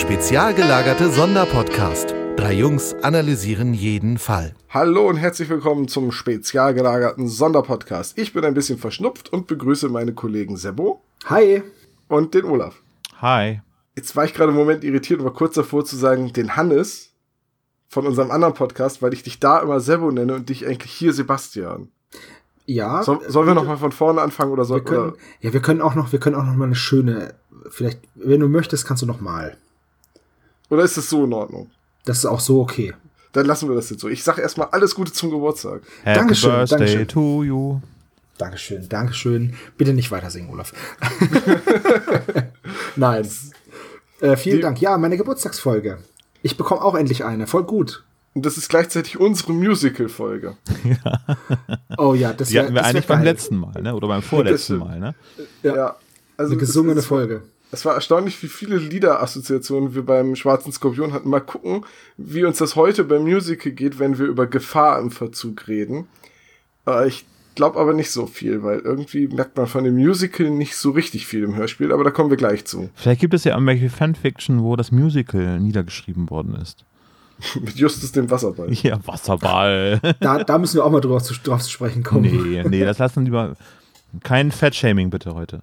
Spezial gelagerte Sonderpodcast. Drei Jungs analysieren jeden Fall. Hallo und herzlich willkommen zum spezial gelagerten Sonderpodcast. Ich bin ein bisschen verschnupft und begrüße meine Kollegen Sebo. Hi. Und den Olaf. Hi. Jetzt war ich gerade im Moment irritiert und war kurz davor zu sagen, den Hannes von unserem anderen Podcast, weil ich dich da immer Sebo nenne und dich eigentlich hier Sebastian. Ja. So, sollen wir nochmal von vorne anfangen oder so? Wir können, oder? Ja, wir können auch noch, wir können auch noch mal eine schöne, vielleicht, wenn du möchtest, kannst du noch mal. Oder ist das so in Ordnung? Das ist auch so okay. Dann lassen wir das jetzt so. Ich sage erstmal alles Gute zum Geburtstag. Happy Dankeschön, Birthday Dankeschön. to you. Dankeschön, Dankeschön. Bitte nicht weiter singen, Olaf. Nein. Äh, vielen Die- Dank. Ja, meine Geburtstagsfolge. Ich bekomme auch endlich eine. Voll gut. Und das ist gleichzeitig unsere Musical-Folge. Oh ja, das Die wär- hatten wir das eigentlich beim letzten Mal, ne? Oder beim vorletzten. Mal, ne? Ja. Also Eine es- gesungene Folge. Es war erstaunlich, wie viele Liederassoziationen wir beim Schwarzen Skorpion hatten. Mal gucken, wie uns das heute beim Musical geht, wenn wir über Gefahr im Verzug reden. Äh, ich glaube aber nicht so viel, weil irgendwie merkt man von dem Musical nicht so richtig viel im Hörspiel, aber da kommen wir gleich zu. Vielleicht gibt es ja irgendwelche Fanfiction, wo das Musical niedergeschrieben worden ist. Mit Justus dem Wasserball. Ja, Wasserball. Da, da müssen wir auch mal drauf zu, drauf zu sprechen kommen. nee, nee, das lassen wir lieber. Kein Fettshaming bitte heute.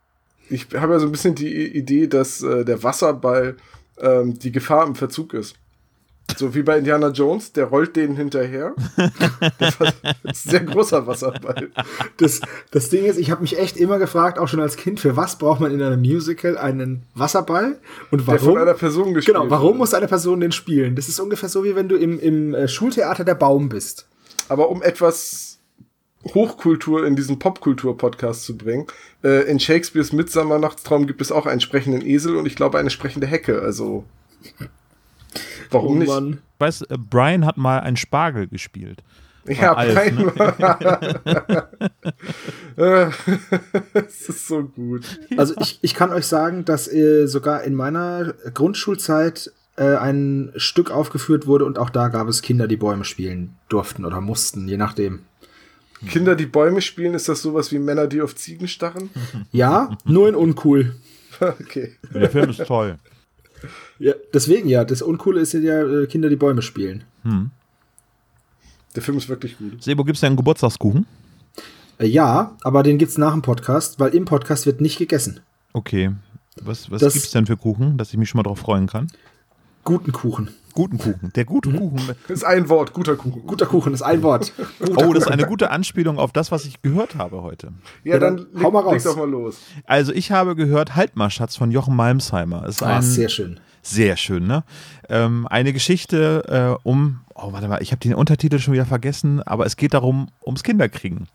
Ich habe ja so ein bisschen die Idee, dass äh, der Wasserball ähm, die Gefahr im Verzug ist. So wie bei Indiana Jones, der rollt denen hinterher. das ist ein sehr großer Wasserball. Das, das Ding ist, ich habe mich echt immer gefragt, auch schon als Kind, für was braucht man in einem Musical einen Wasserball und Der von warum? einer Person gespielt Genau, warum muss eine Person den spielen? Das ist ungefähr so, wie wenn du im, im äh, Schultheater der Baum bist. Aber um etwas Hochkultur in diesen Popkultur-Podcast zu bringen, äh, in Shakespeares Mitsammernachtstraum gibt es auch einen sprechenden Esel und ich glaube eine sprechende Hecke. Also warum nicht? Ich weiß, äh, Brian hat mal einen Spargel gespielt. Ja, Alf, ne? Brian. Äh, Es ist so gut. Also ich, ich kann euch sagen, dass äh, sogar in meiner Grundschulzeit äh, ein Stück aufgeführt wurde und auch da gab es Kinder, die Bäume spielen durften oder mussten, je nachdem. Kinder, die Bäume spielen, ist das sowas wie Männer, die auf Ziegen starren? Ja, nur in uncool. Okay. Der Film ist toll. Ja, deswegen ja, das Uncoole ist ja äh, Kinder, die Bäume spielen. Der Film ist wirklich gut. Sebo, gibt's denn einen Geburtstagskuchen? Äh, ja, aber den gibt's nach dem Podcast, weil im Podcast wird nicht gegessen. Okay. Was, was Das- gibt's denn für Kuchen, dass ich mich schon mal drauf freuen kann? Guten Kuchen. Guten Kuchen. Der gute Mhm. Kuchen. Das ist ein Wort, guter Kuchen. Guter Kuchen ist ein Wort. Guter Oh, das ist eine gute Anspielung auf das, was ich gehört habe heute. Ja, Ja, dann, dann hau mal raus. leg doch mal los. Also ich habe gehört, Halt mal Schatz von Jochen Malmsheimer. Ist Ah, ein, sehr schön. Sehr schön, ne? Ähm, eine Geschichte äh, um, oh warte mal, ich habe den Untertitel schon wieder vergessen, aber es geht darum, ums Kinderkriegen.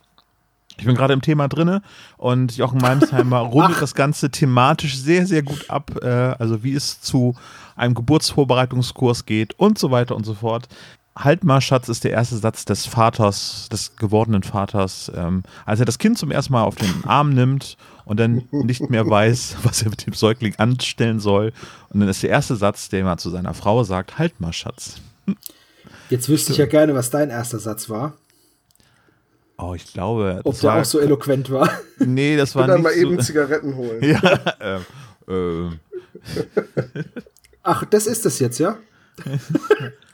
Ich bin gerade im Thema drinne und Jochen Malmsheimer rundet das Ganze thematisch sehr, sehr gut ab. Äh, also wie es zu einem Geburtsvorbereitungskurs geht und so weiter und so fort. Halt mal, Schatz, ist der erste Satz des Vaters, des gewordenen Vaters, ähm, als er das Kind zum ersten Mal auf den Arm nimmt und dann nicht mehr weiß, was er mit dem Säugling anstellen soll. Und dann ist der erste Satz, der mal zu seiner Frau sagt, halt mal, Schatz. Jetzt wüsste ich ja gerne, was dein erster Satz war. Oh, ich glaube, Ob das der war, auch so eloquent war. nee, das war Und dann nicht mal eben so, Zigaretten holen. ja, ähm, ähm, Ach, das ist das jetzt, ja?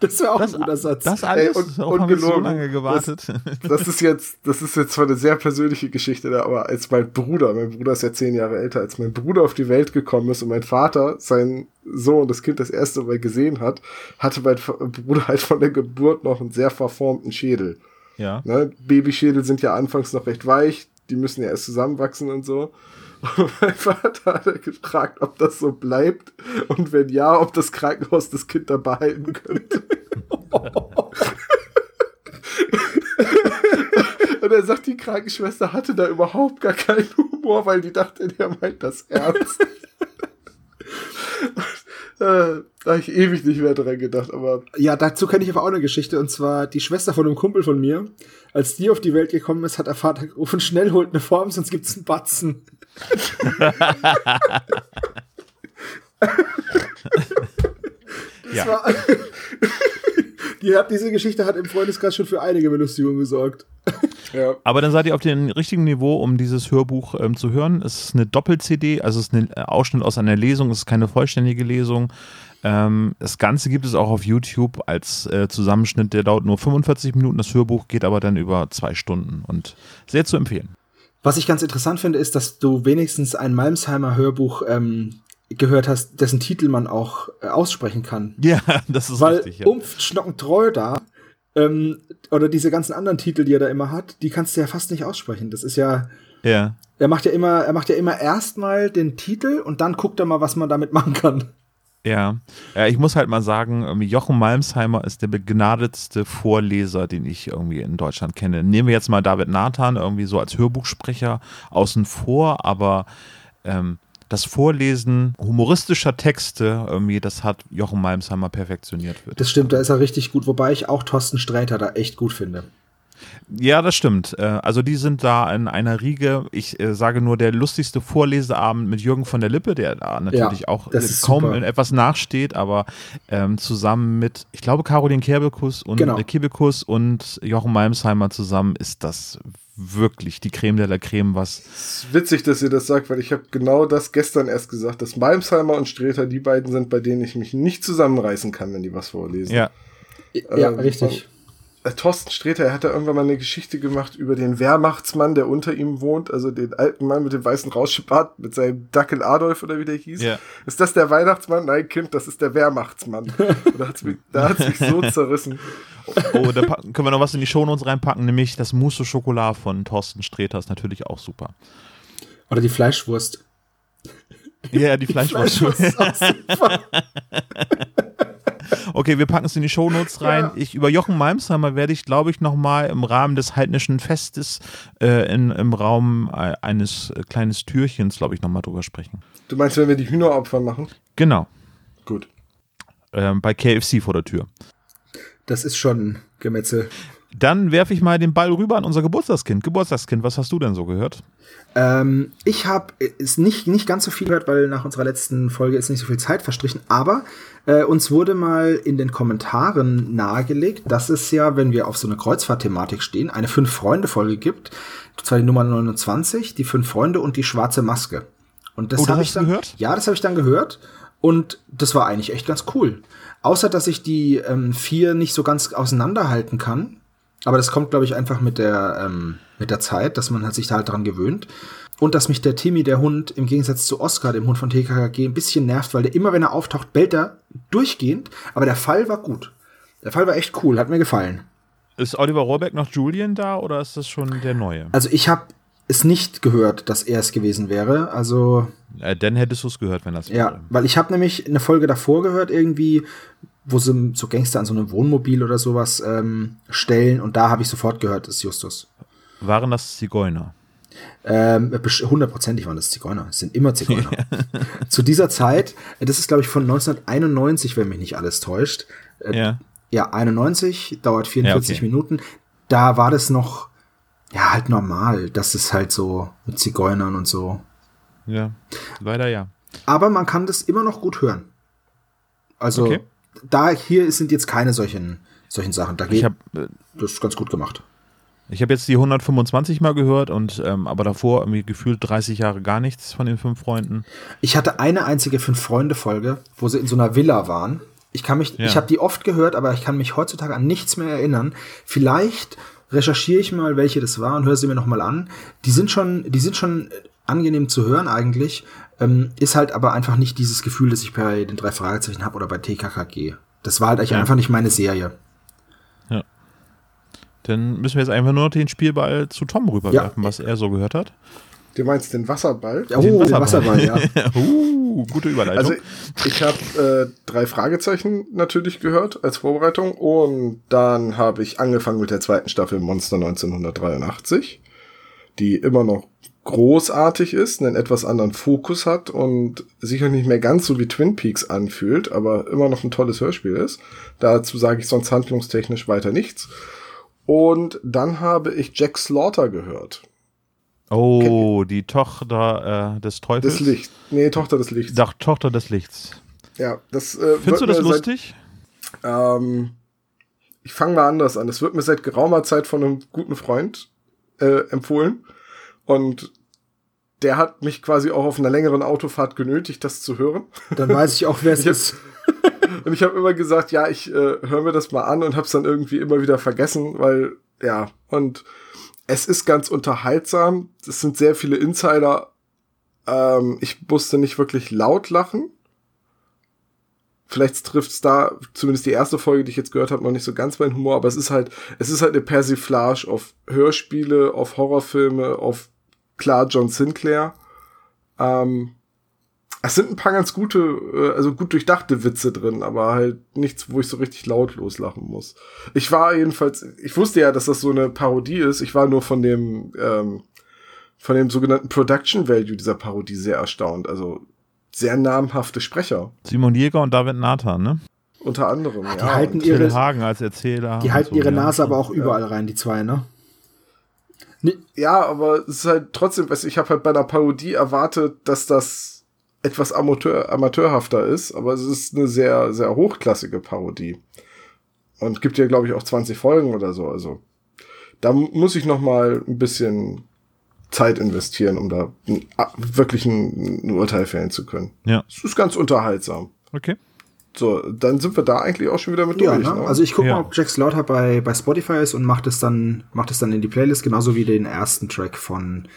Das wäre auch das, ein guter Satz. das alles, Ey, und- haben wir so lange gewartet. Das ist jetzt, das ist jetzt zwar eine sehr persönliche Geschichte, da, aber als mein Bruder, mein Bruder ist ja zehn Jahre älter, als mein Bruder auf die Welt gekommen ist und mein Vater seinen Sohn, das Kind das erste Mal gesehen hat, hatte mein Bruder halt von der Geburt noch einen sehr verformten Schädel. Ja. Ne? Babyschädel sind ja anfangs noch recht weich, die müssen ja erst zusammenwachsen und so. Und mein Vater hat gefragt, ob das so bleibt und wenn ja, ob das Krankenhaus das Kind da behalten könnte. Und er sagt, die Krankenschwester hatte da überhaupt gar keinen Humor, weil die dachte, der meint das ernst. Und, äh, da habe ich ewig nicht mehr dran gedacht, aber Ja, dazu kenne ich aber auch eine Geschichte. Und zwar die Schwester von einem Kumpel von mir. Als die auf die Welt gekommen ist, hat der Vater gerufen, schnell holt eine Form, sonst gibt's einen Batzen. Das Ja. war, die hat, diese Geschichte hat im Freundeskreis schon für einige Belustigungen gesorgt. ja. Aber dann seid ihr auf dem richtigen Niveau, um dieses Hörbuch ähm, zu hören. Es ist eine Doppel-CD, also es ist ein Ausschnitt aus einer Lesung, es ist keine vollständige Lesung. Ähm, das Ganze gibt es auch auf YouTube als äh, Zusammenschnitt, der dauert nur 45 Minuten. Das Hörbuch geht aber dann über zwei Stunden und sehr zu empfehlen. Was ich ganz interessant finde, ist, dass du wenigstens ein Malmsheimer Hörbuch ähm, gehört hast, dessen Titel man auch äh, aussprechen kann. Ja, das ist Weil richtig. Ja. Umft Schnocken treu da ähm, oder diese ganzen anderen Titel, die er da immer hat, die kannst du ja fast nicht aussprechen. Das ist ja, ja. er macht ja immer, er macht ja immer erstmal den Titel und dann guckt er mal, was man damit machen kann. Ja. ja, ich muss halt mal sagen, irgendwie Jochen Malmsheimer ist der begnadetste Vorleser, den ich irgendwie in Deutschland kenne. Nehmen wir jetzt mal David Nathan irgendwie so als Hörbuchsprecher außen vor, aber ähm, das Vorlesen humoristischer Texte, irgendwie, das hat Jochen Malmsheimer perfektioniert. Wird. Das stimmt, da ist er richtig gut, wobei ich auch Thorsten Sträter da echt gut finde. Ja, das stimmt. Äh, Also die sind da in einer Riege. Ich äh, sage nur, der lustigste Vorleseabend mit Jürgen von der Lippe, der da natürlich Ja, auch kaum super. in etwas nachsteht, aber ähm, zusammen mit, ich glaube, Caroline Kerbekus und Genau. äh, Kebekus und Jochen Malmsheimer zusammen ist das wirklich die Creme de la Creme, was Es ist witzig, dass ihr das sagt, weil ich habe genau das gestern erst gesagt, dass Malmsheimer und Streter die beiden sind, bei denen ich mich nicht zusammenreißen kann, wenn die was vorlesen. ja, Ja, Ähm, richtig. Äh, Thorsten Sträter, er hat da irgendwann mal eine Geschichte gemacht über den Wehrmachtsmann, der unter ihm wohnt, also den alten Mann mit dem weißen Rauschebart, mit seinem Dackel Adolf oder wie der hieß. Ja. Ist das der Weihnachtsmann? Nein, Kind, das ist der Wehrmachtsmann. Da hat's mich, da hat's mich so zerrissen. Oh, da packen, können wir noch was in die Shownotes reinpacken, nämlich das Mousse au Chocolat von Thorsten Sträter ist natürlich auch super. Oder die Fleischwurst. Ja, die Fleischwurst. ist auch super. Okay, wir packen es in die Shownotes rein. Ja. Ich, über Jochen Malmsheimer werde ich, glaube ich, nochmal im Rahmen des heidnischen Festes äh, in, im Raum äh, eines äh, kleines Türchens, glaube ich, nochmal drüber sprechen. Du meinst, wenn wir die Hühneropfer machen? Genau. Gut. Ähm, bei KFC vor der Tür. Das ist schon Gemetzel. Dann werfe ich mal den Ball rüber an unser Geburtstagskind. Geburtstagskind, was hast du denn so gehört? Ähm, ich habe es nicht, nicht ganz so viel gehört, weil nach unserer letzten Folge ist nicht so viel Zeit verstrichen, aber äh, uns wurde mal in den Kommentaren nahegelegt, dass es ja, wenn wir auf so eine Kreuzfahrt-Thematik stehen, eine Fünf-Freunde-Folge gibt. Zwar die Nummer 29, die Fünf Freunde und die schwarze Maske. Und das Oh, habe ich dann gehört? Ja, das habe ich dann gehört. Und das war eigentlich echt ganz cool. Außer, dass ich die ähm, vier nicht so ganz auseinanderhalten kann. Aber das kommt, glaube ich, einfach mit der, ähm, mit der Zeit, dass man halt sich da halt dran gewöhnt. Und dass mich der Timmy, der Hund, im Gegensatz zu Oscar, dem Hund von TKKG, ein bisschen nervt, weil der immer, wenn er auftaucht, bellt er durchgehend. Aber der Fall war gut. Der Fall war echt cool, hat mir gefallen. Ist Oliver Rohrbeck noch Julian da oder ist das schon der neue? Also ich habe es nicht gehört, dass er es gewesen wäre. Also Äh, dann hättest du es gehört, wenn das Ja, wäre. weil ich habe nämlich eine Folge davor gehört, irgendwie, wo sie so Gangster an so einem Wohnmobil oder sowas ähm, stellen und da habe ich sofort gehört, das ist Justus. Waren das Zigeuner? Ähm, hundertprozentig waren das Zigeuner. Es sind immer Zigeuner. Zu dieser Zeit, äh, das ist glaube ich von 1991, wenn mich nicht alles täuscht. Äh, Ja. Ja, 91, dauert 44 Ja, okay. Minuten. Da war das noch, ja, halt normal, dass es halt so mit Zigeunern und so. Ja. Leider ja. Aber man kann das immer noch gut hören. Also, Okay. da hier sind jetzt keine solchen, solchen Sachen. Da Ich geht habe äh, das ist ganz gut gemacht. ich hab jetzt die 125 mal gehört und ähm, aber davor irgendwie gefühlt 30 Jahre gar nichts von den fünf Freunden. Ich hatte eine einzige Fünf-Freunde-Folge, wo sie in so einer Villa waren. Ich kann mich, Ja. ich habe die oft gehört, aber ich kann mich heutzutage an nichts mehr erinnern. Vielleicht recherchiere ich mal, welche das war und höre sie mir noch mal an. Die sind schon, die sind schon angenehm zu hören eigentlich. Ähm, ist halt aber einfach nicht dieses Gefühl, das ich bei den drei Fragezeichen habe oder bei TKKG. Das war halt eigentlich Ja. einfach nicht meine Serie. Dann müssen wir jetzt einfach nur noch den Spielball zu Tom rüberwerfen, was er so gehört hat. Du meinst den Wasserball? Oh, Den den Wasserball. Wasserball, ja. uh, gute Überleitung. Also ich habe äh, drei Fragezeichen natürlich gehört als Vorbereitung und dann habe ich angefangen mit der zweiten Staffel Monster 1983, die immer noch großartig ist, einen etwas anderen Fokus hat und sicher nicht mehr ganz so wie Twin Peaks anfühlt, aber immer noch ein tolles Hörspiel ist. Dazu sage ich sonst handlungstechnisch weiter nichts. Und dann habe ich Jack Slaughter gehört. Oh, die Tochter äh, des Teufels. Das Licht. Nee, Tochter des Lichts. Doch, Tochter des Lichts. Ja, das äh, Findest du das mir seit- lustig? Ähm, ich fange mal anders an. Es wird mir seit geraumer Zeit von einem guten Freund äh, empfohlen. Und der hat mich quasi auch auf einer längeren Autofahrt genötigt, das zu hören. Dann weiß ich auch, wer es ist. Und ich habe immer gesagt, ja, ich äh, höre mir das mal an und habe es dann irgendwie immer wieder vergessen, weil ja, und es ist ganz unterhaltsam. Es sind sehr viele Insider. Ähm, ich musste nicht wirklich laut lachen. Vielleicht trifft's da zumindest die erste Folge, die ich jetzt gehört habe, noch nicht so ganz meinen Humor, aber es ist halt, es ist halt eine Persiflage auf Hörspiele, auf Horrorfilme, auf klar John Sinclair. Ähm, es sind ein paar ganz gute, äh, also gut durchdachte Witze drin, aber halt nichts, wo ich so richtig laut loslachen muss. Ich war jedenfalls, ich wusste ja, dass das so eine Parodie ist. Ich war nur von dem, ähm, von dem sogenannten Production Value dieser Parodie sehr erstaunt. Also sehr namhafte Sprecher, Simon Jäger und David Nathan, ne? unter anderem. die ja, halten ihre- Hagen als Erzähler. Die halten so, ihre ja. Nase aber auch überall rein, die zwei, ne? Nee, Ja, aber es ist halt trotzdem, weißt du, ich habe halt bei einer Parodie erwartet, dass das etwas Amateur, amateurhafter ist, aber es ist eine sehr, sehr hochklassige Parodie. Und gibt ja, glaube ich, auch 20 Folgen oder so. Also da mu- muss ich noch mal ein bisschen Zeit investieren, um da wirklich ein, ein Urteil fällen zu können. Ja, Es ist ganz unterhaltsam. okay. So, dann sind wir da eigentlich auch schon wieder mit ja, durch. ne? ne? Also ich gucke Ja. mal, ob Jack Slaughter bei, bei Spotify ist und macht es dann, macht es dann in die Playlist, genauso wie den ersten Track von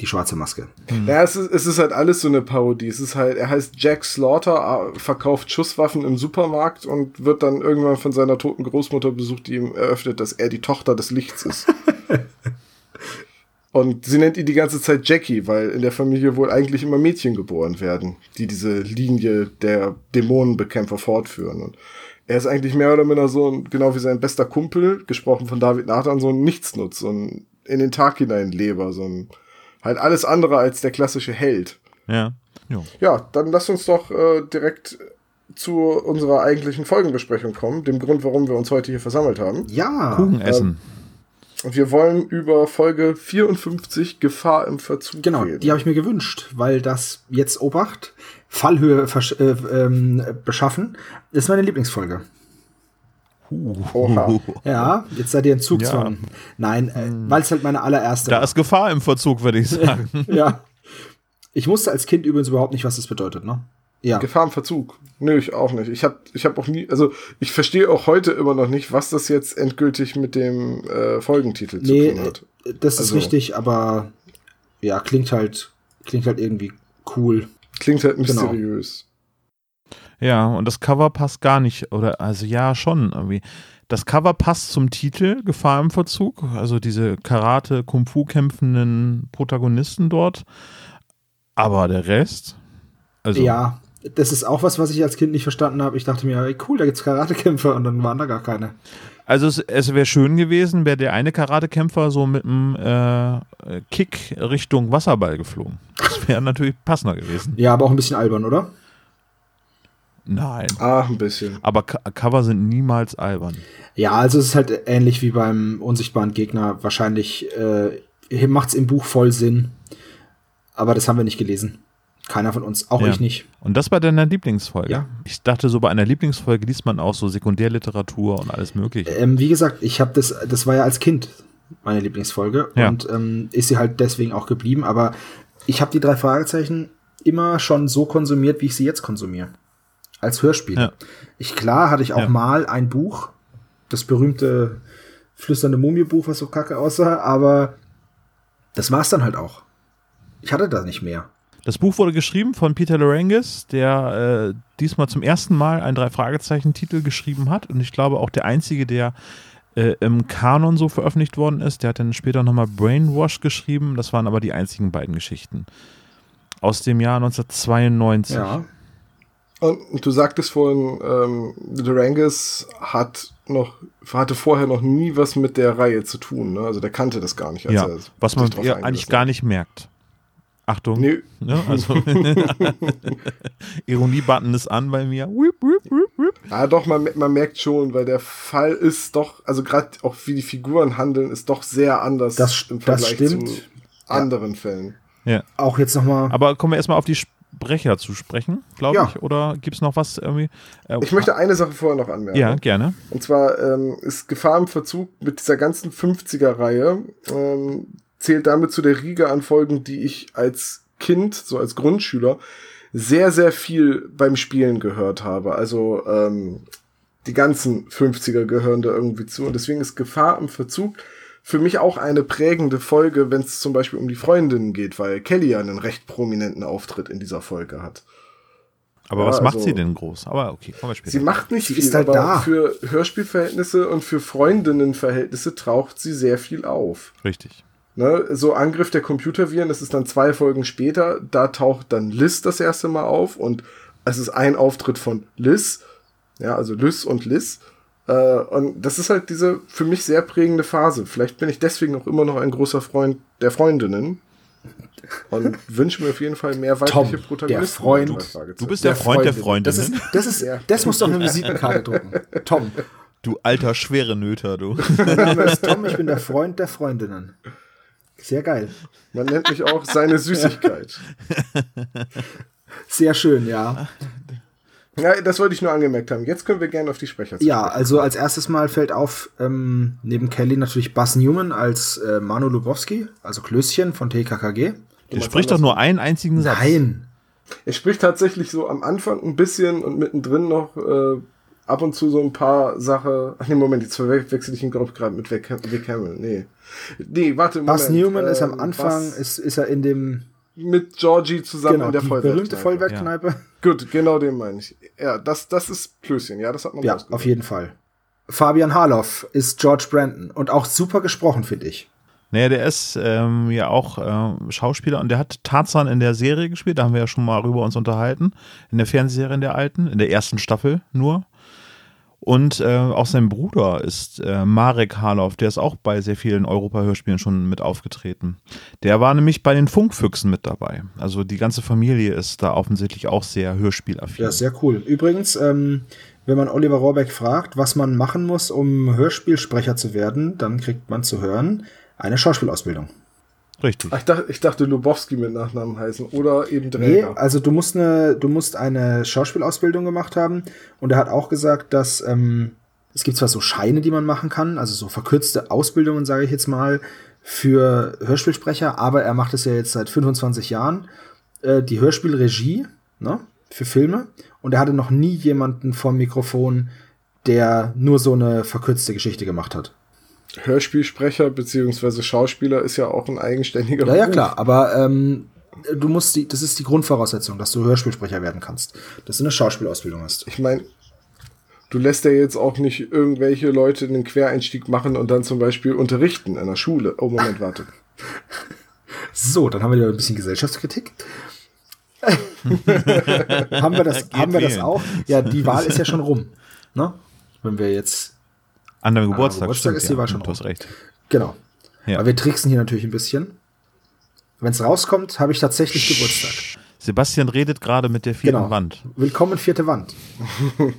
Die Schwarze Maske. Ja, es ist, es ist halt alles so eine Parodie. Es ist halt, er heißt Jack Slaughter, verkauft Schusswaffen im Supermarkt und wird dann irgendwann von seiner toten Großmutter besucht, die ihm eröffnet, dass er die Tochter des Lichts ist. und sie nennt ihn die ganze Zeit Jackie, weil in der Familie wohl eigentlich immer Mädchen geboren werden, die diese Linie der Dämonenbekämpfer fortführen. Und er ist eigentlich mehr oder minder so ein, genau wie sein bester Kumpel, gesprochen von David Nathan, so ein Nichtsnutz, so ein in den Tag hinein Leber, so ein halt alles andere als der klassische Held. Ja. Jo. Ja, dann lass uns doch äh, direkt zu unserer eigentlichen Folgenbesprechung kommen, dem Grund, warum wir uns heute hier versammelt haben. Ja. Kuchen essen. Und wir wollen über Folge 54 Gefahr im Verzug Genau, reden. die habe ich mir gewünscht, weil das jetzt Obacht, Fallhöhe äh, ähm, beschaffen, ist meine Lieblingsfolge. Oha. Ja, jetzt seid ihr in Zugzwang. Nein, äh, weil es halt meine allererste Da war. ist Gefahr im Verzug, würde ich sagen. Ja. Ich wusste als Kind übrigens überhaupt nicht, was das bedeutet, ne? Ja. Gefahr im Verzug. Nö, ich auch nicht. Ich habe ich hab auch nie, also ich verstehe auch heute immer noch nicht, was das jetzt endgültig mit dem äh, Folgentitel zu Nee, tun hat. äh, das ist Also- richtig, aber ja, klingt halt, klingt halt irgendwie cool. Klingt halt Genau. Ja, und das Cover passt gar nicht, oder also ja, schon irgendwie. Das Cover passt zum Titel Gefahr im Verzug, also diese Karate, Kung Fu kämpfenden Protagonisten dort. Aber der Rest, also Ja, das ist auch was, was ich als Kind nicht verstanden habe. Ich dachte mir, ey, cool, da gibt's Karatekämpfer und dann waren da gar keine. Also es, es wäre schön gewesen, wäre der eine Karatekämpfer so mit einem äh, Kick Richtung Wasserball geflogen. Das wäre natürlich passender gewesen. Ja, aber auch ein bisschen albern, oder? Nein. Ah, ein bisschen. Aber Co Cover sind niemals albern. Ja, also es ist halt ähnlich wie beim unsichtbaren Gegner. Wahrscheinlich äh, macht's im Buch voll Sinn. Aber das haben wir nicht gelesen. Keiner von uns, auch Ja. ich nicht. Und das bei deiner Lieblingsfolge. Ja. Ich dachte, so bei einer Lieblingsfolge liest man auch so Sekundärliteratur und alles mögliche. Ähm, wie gesagt, ich habe das, das war ja als Kind meine Lieblingsfolge Ja. und ähm, ist sie halt deswegen auch geblieben. Aber ich habe die drei Fragezeichen immer schon so konsumiert, wie ich sie jetzt konsumiere. Als Hörspiel. Ja. Ich klar hatte ich auch Ja. mal ein Buch, das berühmte flüsternde Mumie-Buch, was so kacke aussah, aber das war's dann halt auch. Ich hatte da nicht mehr. Das Buch wurde geschrieben von Peter Larangis, der äh, diesmal zum ersten Mal einen Drei-Fragezeichen-Titel geschrieben hat. Und ich glaube auch der einzige, der äh, im Kanon so veröffentlicht worden ist. Der hat dann später nochmal Brainwash geschrieben. Das waren aber die einzigen beiden Geschichten. Aus dem Jahr 1992. Ja. Und du sagtest vorhin, ähm, Durangis hat noch, hatte vorher noch nie was mit der Reihe zu tun, ne? Also der kannte das gar nicht. Als Ja, er was man ja eigentlich gar nicht merkt. Achtung. Nee, Ne? Also Ironie-Button ist an bei mir. Whip, whip, whip, whip. Ja, doch, man, man merkt schon, weil der Fall ist doch, also gerade auch wie die Figuren handeln, ist doch sehr anders Das- im das Vergleich stimmt. zu anderen Fällen. Ja. Auch jetzt noch mal. Aber kommen wir erstmal auf die Sprecher zu sprechen, glaube Ja. ich. Oder gibt es noch was irgendwie? Äh, Ich möchte eine Sache vorher noch anmerken. Ja, gerne. Und zwar ähm, ist Gefahr im Verzug mit dieser ganzen 50er-Reihe ähm, zählt damit zu der Riege an Folgen, die ich als Kind, so als Grundschüler, sehr, sehr viel beim Spielen gehört habe. Also ähm, die ganzen 50er gehören da irgendwie zu. Und deswegen ist Gefahr im Verzug für mich auch eine prägende Folge, wenn es zum Beispiel um die Freundinnen geht, weil Kelly ja einen recht prominenten Auftritt in dieser Folge hat. Aber Ja, was macht also- sie denn groß? Aber okay, kommen wir später. Sie macht nicht Sie viel, ist halt aber da. für Hörspielverhältnisse und für Freundinnenverhältnisse taucht sie sehr viel auf. Richtig. Ne, so Angriff der Computerviren, das ist dann zwei Folgen später, da taucht dann Liz das erste Mal auf und es ist ein Auftritt von Liz, ja, also Liz und Liz. Äh, und das ist halt diese für mich sehr prägende Phase. Vielleicht bin ich deswegen auch immer noch ein großer Freund der Freundinnen und wünsche mir auf jeden Fall mehr weibliche Tom, der Protagonisten. Freund. drei Fragezeichen. Du bist der, Freund der Freundin. Das ist, das ist, Ja. das muss doch eine Visitenkarte drucken. Tom. du alter schwere Nöter, du. Mein Name ist Tom, ich bin der Freund der Freundinnen. Sehr geil. Man nennt mich auch seine Süßigkeit. Sehr schön, ja. Ja, das wollte ich nur angemerkt haben. Jetzt können wir gerne auf die Sprecher zu Ja, sprechen. also als erstes Mal fällt auf, ähm, neben Kelly natürlich Buzz Newman als äh, Manu Lubowski, also Klößchen von TKKG. Der spricht doch nur einen einzigen Satz. Nein. Er spricht tatsächlich so am Anfang ein bisschen und mittendrin noch äh, ab und zu so ein paar Sachen. Ach nee, Moment, jetzt verwechsel ich ihn, glaube ich, gerade mit Vic, Hamill. Nee. Nee, warte, Moment. Buzz Newman ist am Ähm, Anfang, Buzz ist, ist er in dem, mit Georgie zusammen genau, in der die Vollwertkneipe. berühmte Vollwertkneipe. Gut, genau den meine ich. Ja, das, das ist Klößchen, ja, das hat man Ja, auf jeden Fall. Fabian Harloff ist George Brandon und auch super gesprochen, finde ich. Naja, der ist ähm, ja auch äh, Schauspieler und der hat Tarzan in der Serie gespielt, da haben wir ja schon mal über uns unterhalten, in der Fernsehserie in der alten, in der ersten Staffel nur. Und äh, auch sein Bruder ist äh, Marek Harloff, der ist auch bei sehr vielen Europa-Hörspielen schon mit aufgetreten. Der war nämlich bei den Funkfüchsen mit dabei. Also die ganze Familie ist da offensichtlich auch sehr hörspielaffin. Ja, sehr cool. Übrigens, ähm, wenn man Oliver Rohrbeck fragt, was man machen muss, um Hörspielsprecher zu werden, dann kriegt man zu hören eine Schauspielausbildung. Richtig. Ich, dachte, ich dachte, Lubowski mit Nachnamen heißen oder eben Nee, Dräger. also du musst eine, du musst eine Schauspielausbildung gemacht haben und er hat auch gesagt, dass ähm, es gibt zwar so Scheine, die man machen kann, also so verkürzte Ausbildungen, sage ich jetzt mal, für Hörspielsprecher, aber er macht es ja jetzt seit 25 Jahren, äh, die Hörspielregie, ne, für Filme und er hatte noch nie jemanden vor dem Mikrofon, der nur so eine verkürzte Geschichte gemacht hat. Hörspielsprecher beziehungsweise Schauspieler ist ja auch ein eigenständiger Ja, ja, klar, aber ähm, du musst die, das ist die Grundvoraussetzung, dass du Hörspielsprecher werden kannst, dass du eine Schauspielausbildung hast. Ich meine, du lässt ja jetzt auch nicht irgendwelche Leute einen Quereinstieg machen und dann zum Beispiel unterrichten in der Schule. Oh, Moment, warte. So, dann haben wir wieder ein bisschen Gesellschaftskritik. haben wir das, Geht haben wir das auch? Ja, die Wahl ist ja schon rum. Ne? Wenn wir jetzt, An deinem Geburtstag, Geburtstag stimmt, ist die. Wahl schon Du hast recht. genau. Ja. Aber wir tricksen hier natürlich ein bisschen. Wenn es rauskommt, habe ich tatsächlich Geburtstag. Sebastian redet gerade mit der vierten Genau. Wand. Willkommen vierte Wand.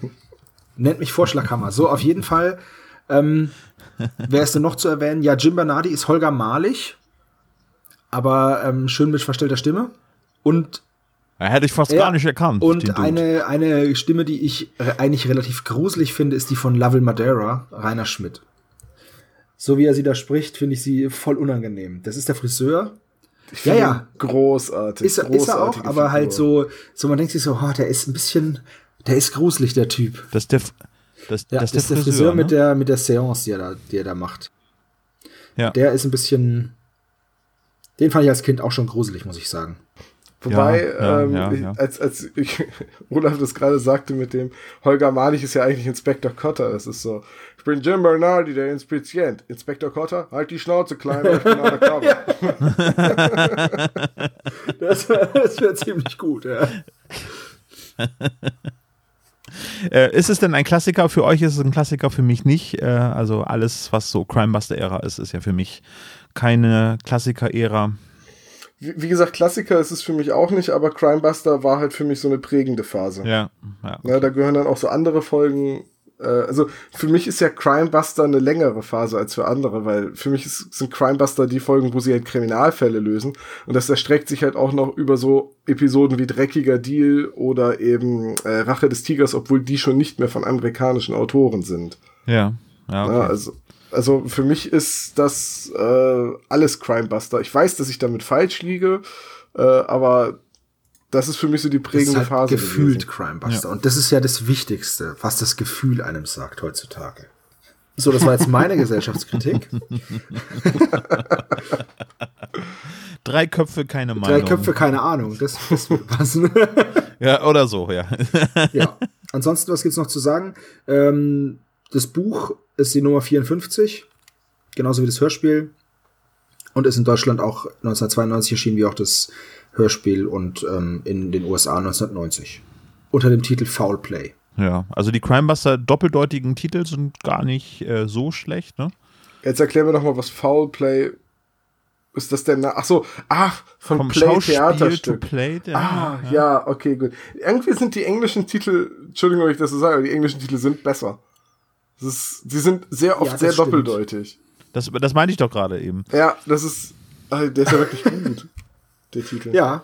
Nennt mich Vorschlaghammer. So, auf jeden Fall. Ähm, wer ist denn noch zu erwähnen? Ja, Jim Bernardi ist Holger Malig, aber ähm, schön mit verstellter Stimme. Und Er hätte ich fast Ja, gar nicht erkannt. Und eine, eine Stimme, die ich eigentlich relativ gruselig finde, ist die von Lovell Madeira, Rainer Schmidt. So wie er sie da spricht, finde ich sie voll unangenehm. Das ist der Friseur. Ja, ja, Großartig. ist er, ist er auch, aber Figur. halt so, so man denkt sich so, oh, der ist ein bisschen, der ist gruselig, der Typ. Das ist der, das, Ja, das ist der Friseur, Friseur ne? mit, der, mit der Seance, die er da, die er da macht. Ja. Der ist ein bisschen, den fand ich als Kind auch schon gruselig, muss ich sagen. Wobei, Ja, ähm, ja, ja. als, als ich, Olaf das gerade sagte mit dem Holger Malich ist ja eigentlich Inspektor Cotter. Das ist so, ich bin Jim Bernardi, der Inspizient. Inspektor Cotter, halt die Schnauze, Kleiner, ich bin undercover. Das, das wäre ziemlich gut, ja. Äh, ist es denn ein Klassiker? Für euch ist es ein Klassiker, für mich nicht. Äh, also alles, was so Crimebuster-Ära ist, ist ja für mich keine Klassiker-Ära. Wie, gesagt, Klassiker ist es für mich auch nicht, aber Crimebuster war halt für mich so eine prägende Phase. Ja, ja. Ja, da gehören dann auch so andere Folgen. Äh, also für mich ist ja Crimebuster eine längere Phase als für andere, weil für mich ist, sind Crimebuster die Folgen, wo sie halt Kriminalfälle lösen. Und das erstreckt sich halt auch noch über so Episoden wie Dreckiger Deal oder eben äh, Rache des Tigers, obwohl die schon nicht mehr von amerikanischen Autoren sind. Ja, ja, okay. Ja, also, also für mich ist das äh, alles Crimebuster. Ich weiß, dass ich damit falsch liege, Äh, aber das ist für mich so die Das ist prägende halt Phase. gefühlt gewesen. Crimebuster. Und das ist ja das Wichtigste, was das Gefühl einem sagt heutzutage. So, das war jetzt meine Gesellschaftskritik. Drei Köpfe, keine Meinung. Drei Köpfe, keine Ahnung. Das, das würde passen. Ja, oder so, ja. ja. Ansonsten, was gibt's noch zu sagen? Ähm, das Buch ist die Nummer 54, genauso wie das Hörspiel. Und ist in Deutschland auch 1992 erschienen, wie auch das Hörspiel und ähm, in den USA 1990. Unter dem Titel Foul Play. Ja, also die Crimebuster doppeldeutigen Titel sind gar nicht äh, so schlecht, ne? Jetzt erklären wir noch mal, was Foul Play ist. Das denn? Ach so, ach von Vom Play Schauspiel to Theaterstück. Play, ja. Ah, ja. okay, gut. Irgendwie sind die englischen Titel, Entschuldigung, wenn ich das so sage, aber die englischen Titel sind besser. Ist, die sind sehr oft Ja, das sehr stimmt. doppeldeutig. Das, das meinte ich doch gerade eben. Ja, das ist, äh, der ist ja wirklich gut, der Titel. Ja,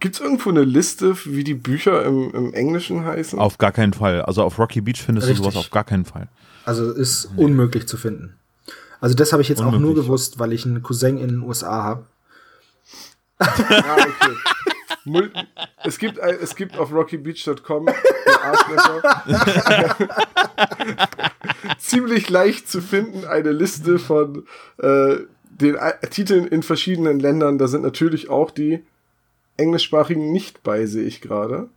Gibt's irgendwo eine Liste, wie die Bücher im, im Englischen heißen? Auf gar keinen Fall. Also auf Rocky Beach findest Richtig. du sowas auf gar keinen Fall. also ist unmöglich zu finden. Also das habe ich jetzt auch nur Unmöglich. gewusst, weil ich einen Cousin in den USA habe. Ah, okay. Es, gibt, es gibt auf rockybeach.com ziemlich leicht zu finden eine Liste von äh, den I- Titeln in verschiedenen Ländern. Da sind natürlich auch die englischsprachigen nicht bei, sehe ich gerade.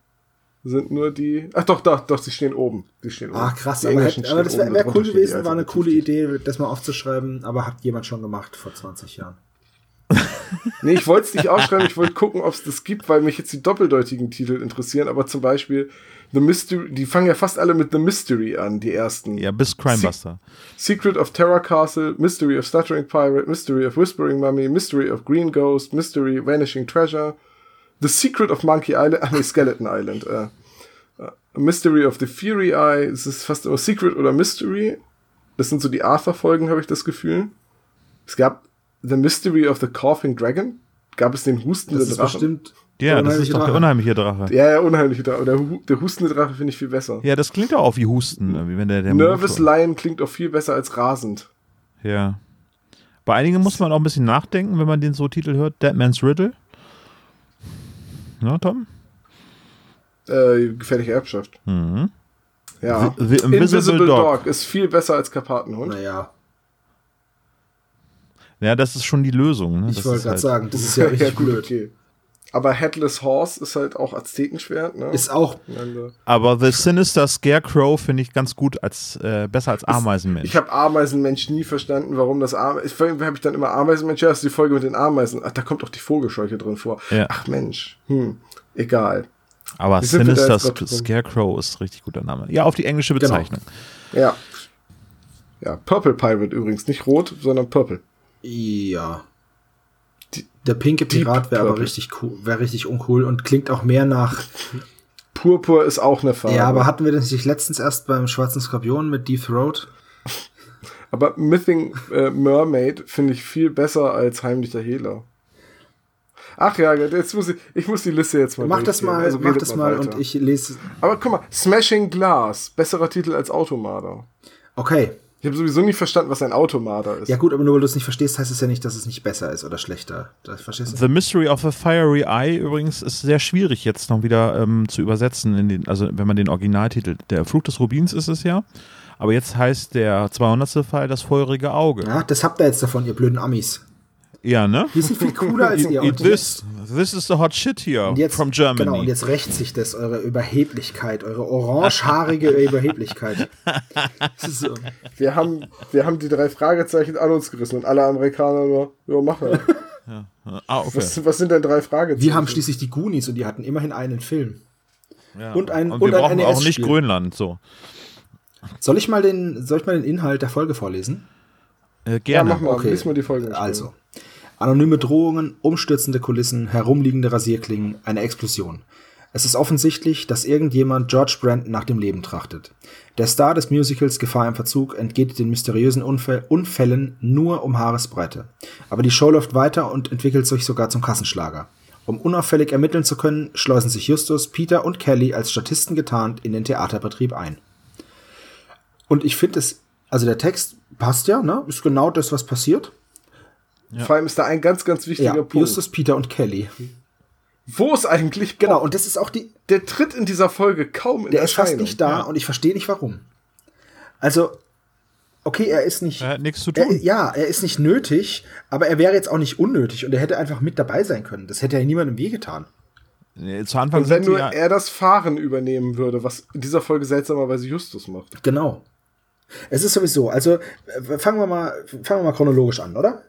Sind nur die. Ach doch, doch, doch, sie stehen oben. Die stehen oben. Ah, krass, Die aber, hätte, aber das wäre wär cool gewesen, war eine coole. Idee, das mal aufzuschreiben, aber hat jemand schon gemacht vor 20 Jahren. Nee, ich wollte es nicht aufschreiben, ich wollte gucken, ob es das gibt, weil mich jetzt die doppeldeutigen Titel interessieren, aber zum Beispiel The Mystery, die fangen ja fast alle mit The Mystery an, die ersten. Ja, bis Crimebuster. Secret of Terror Castle, Mystery of Stuttering Pirate, Mystery of Whispering Mummy, Mystery of Green Ghost, Mystery Vanishing Treasure, The Secret of Monkey Island, ach nee, Skeleton Island, äh, äh, Mystery of the Fury Eye, es ist fast immer Secret oder Mystery. Das sind so die Arthur-Folgen, habe ich das Gefühl. Es gab The Mystery of the Coughing Dragon. Gab es den Das hustenden ist Drachen? bestimmt Ja, der das ist unheimliche doch der Drache. unheimliche Drache. Ja, ja, unheimliche Drache. Der, der hustende Drache finde ich viel besser. Ja, das klingt auch wie Husten, wenn der, der Nervous Motor- Lion klingt auch viel besser als rasend. Ja. Bei einigen muss man auch ein bisschen nachdenken, wenn man den so Titel hört. Dead Man's Riddle. Na, Tom? Äh, gefährliche Erbschaft. Mhm. Ja. The- The Invisible Dog. ist viel besser als Karpatenhund. Naja, Ja, das ist schon die Lösung. Ne? ich Das wollte ist gerade halt- sagen, das ist ja richtig gut, blöd. okay. Aber Headless Horse ist halt auch Aztekenschwert, ne? Ist auch, Aber The Sinister Scarecrow finde ich ganz gut, als äh, besser als Ameisenmensch. Ich habe Ameisenmensch nie verstanden, warum das Ameisen. Ich habe ich dann immer Ameisenmensch, ja, das ist die Folge mit den Ameisen. Ach, da kommt doch die Vogelscheuche drin vor. Ja. Ach Mensch, hm, egal. Aber Wie Sinister? Scarecrow ist ein richtig guter Name. Ja, auf die englische Genau. Bezeichnung. Ja. Ja, Purple Pirate übrigens, nicht rot, sondern Purple. Ja. Der pinke Pirat wäre aber richtig cool, wäre richtig uncool und klingt auch mehr nach. Purpur ist auch eine Farbe. Ja, aber hatten wir das nicht letztens erst beim Schwarzen Skorpion mit Deep Throat? Aber Mything äh, Mermaid finde ich viel besser als Heimlicher Hehler. Ach ja, jetzt muss ich, ich muss die Liste jetzt mal Mach das mal, Also mach das mal und ich lese. Aber guck mal, Smashing Glass, besserer Titel als Automarder. Okay. Ich habe sowieso nicht verstanden, was ein Automarder ist. Ja gut, aber nur weil du es nicht verstehst, heißt es ja nicht, dass es nicht besser ist oder schlechter. Das verstehst du? The Mystery of a Fiery Eye übrigens ist sehr schwierig jetzt noch wieder ähm, zu übersetzen, in den, also wenn man den Originaltitel, der Flug des Rubins ist es ja, aber jetzt heißt der 200. Fall das feurige Auge. Ja, das habt ihr jetzt davon, ihr blöden Amis. Ja, ne? Die sind viel cooler als ihr. Eat this. This is the hot shit here und jetzt, from Germany. Genau, und jetzt rächt sich das, eure Überheblichkeit, eure orangehaarige Überheblichkeit. So. Wir haben, wir haben die drei Fragezeichen an uns gerissen und alle Amerikaner nur, ja, mach mal. ah, okay. Was, was sind denn drei Fragezeichen? Wir haben schließlich die Goonies und die hatten immerhin einen Film. Ja. und ein- und und wir ein brauchen auch nicht NES-Spiel. Grönland, so. Soll ich mal den, soll ich mal den Inhalt der Folge vorlesen? Äh, Ja, gerne. mach mal, Okay. lies mal die Folgen. Also, anonyme Drohungen, umstürzende Kulissen, herumliegende Rasierklingen, eine Explosion. Es ist offensichtlich, dass irgendjemand George Brandon nach dem Leben trachtet. Der Star des Musicals Gefahr im Verzug entgeht den mysteriösen Unfall Unfällen nur um Haaresbreite. Aber die Show läuft weiter und entwickelt sich sogar zum Kassenschlager. Um unauffällig ermitteln zu können, schleusen sich Justus, Peter und Kelly als Statisten getarnt in den Theaterbetrieb ein. Und ich finde es, also der Text passt ja, ne? Ist genau das, was passiert. Ja. Vor allem ist da ein ganz, ganz wichtiger Ja, Punkt. Justus, Peter und Kelly. Wo ist eigentlich Bob? Genau, und das ist auch die, Der tritt in dieser Folge kaum in der ist fast nicht da Ja. und ich verstehe nicht warum. Also, okay, er ist nicht. Er hat nichts zu Er, tun. ja, er ist nicht nötig, aber er wäre jetzt auch nicht unnötig und er hätte einfach mit dabei sein können. Das hätte ja niemandem wehgetan. Nee, Zu Anfang Und wenn nur ja, er das Fahren übernehmen würde, was in dieser Folge seltsamerweise Justus macht. Genau. Es ist sowieso, also äh, fangen wir mal, fangen wir mal chronologisch an, oder?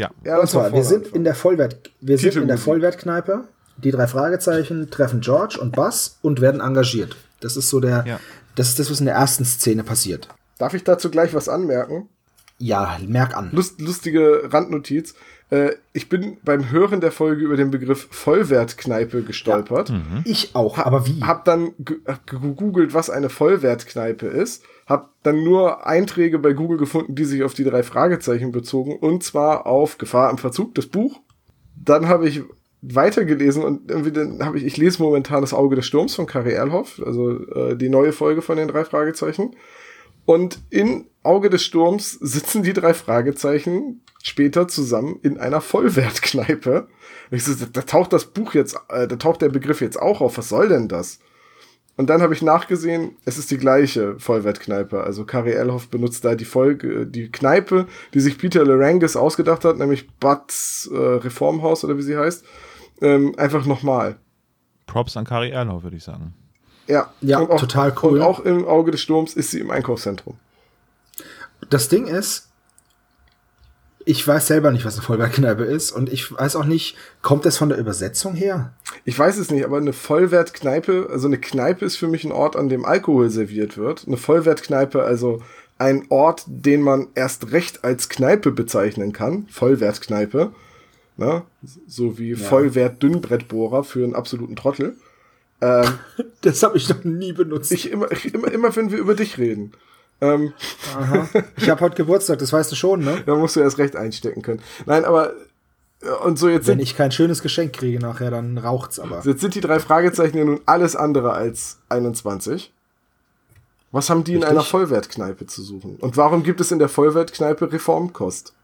Ja. Ja, Und zwar, wir sind in der Vollwert, wir sind in der. Vollwertkneipe. Die drei Fragezeichen treffen George und Buzz und werden engagiert. Das ist so der, Ja. das ist das, was in der ersten Szene passiert. Darf ich dazu gleich was anmerken? Ja, merk an. Lust, lustige Randnotiz. Äh, ich bin beim Hören der Folge über den Begriff Vollwertkneipe gestolpert. Ich auch, aber wie? Hab dann gegoogelt, was eine Vollwertkneipe ist. Hab dann nur Einträge bei Google gefunden, die sich auf die drei Fragezeichen bezogen. Und zwar auf Gefahr im Verzug, das Buch. Dann habe ich weitergelesen und irgendwie dann habe ich, ich lese momentan das Auge des Sturms von Kari Erlhoff, also äh, die neue Folge von den drei Fragezeichen. Und in Auge des Sturms sitzen die drei Fragezeichen später zusammen in einer Vollwertkneipe. Ich so, da taucht das Buch jetzt, äh, da taucht der Begriff jetzt auch auf. Was soll denn das? Und dann habe ich nachgesehen, es ist die gleiche Vollwertkneipe. Also Kari Elhoff benutzt da die Folge, die Kneipe, die sich Peter Larangis ausgedacht hat, nämlich Buds äh, Reformhaus oder wie sie heißt, ähm, einfach nochmal. Props an Kari Erlau, würde ich sagen. Ja, Ja, auch, total cool. Und auch im Auge des Sturms ist sie im Einkaufszentrum. Das Ding ist, ich weiß selber nicht, was eine Vollwertkneipe ist und ich weiß auch nicht, kommt das von der Übersetzung her? Ich weiß es nicht, aber eine Vollwertkneipe, also eine Kneipe ist für mich ein Ort, an dem Alkohol serviert wird. Eine Vollwertkneipe, also ein Ort, den man erst recht als Kneipe bezeichnen kann. Vollwertkneipe. Ne? So wie Vollwert-Dünnbrettbohrer für einen absoluten Trottel. Ähm, Das habe ich noch nie benutzt. ich immer, ich, immer, immer, wenn wir über dich reden. Ähm. Ich habe heute Geburtstag, das weißt du schon, ne? da musst du erst recht einstecken können. Nein, aber äh, und so jetzt Wenn sind, ich kein schönes Geschenk kriege nachher, dann raucht's aber. jetzt sind die drei Fragezeichen ja nun alles andere als 21. Was haben die in Richtig. einer Vollwertkneipe zu suchen? Und warum gibt es in der Vollwertkneipe Reformkost?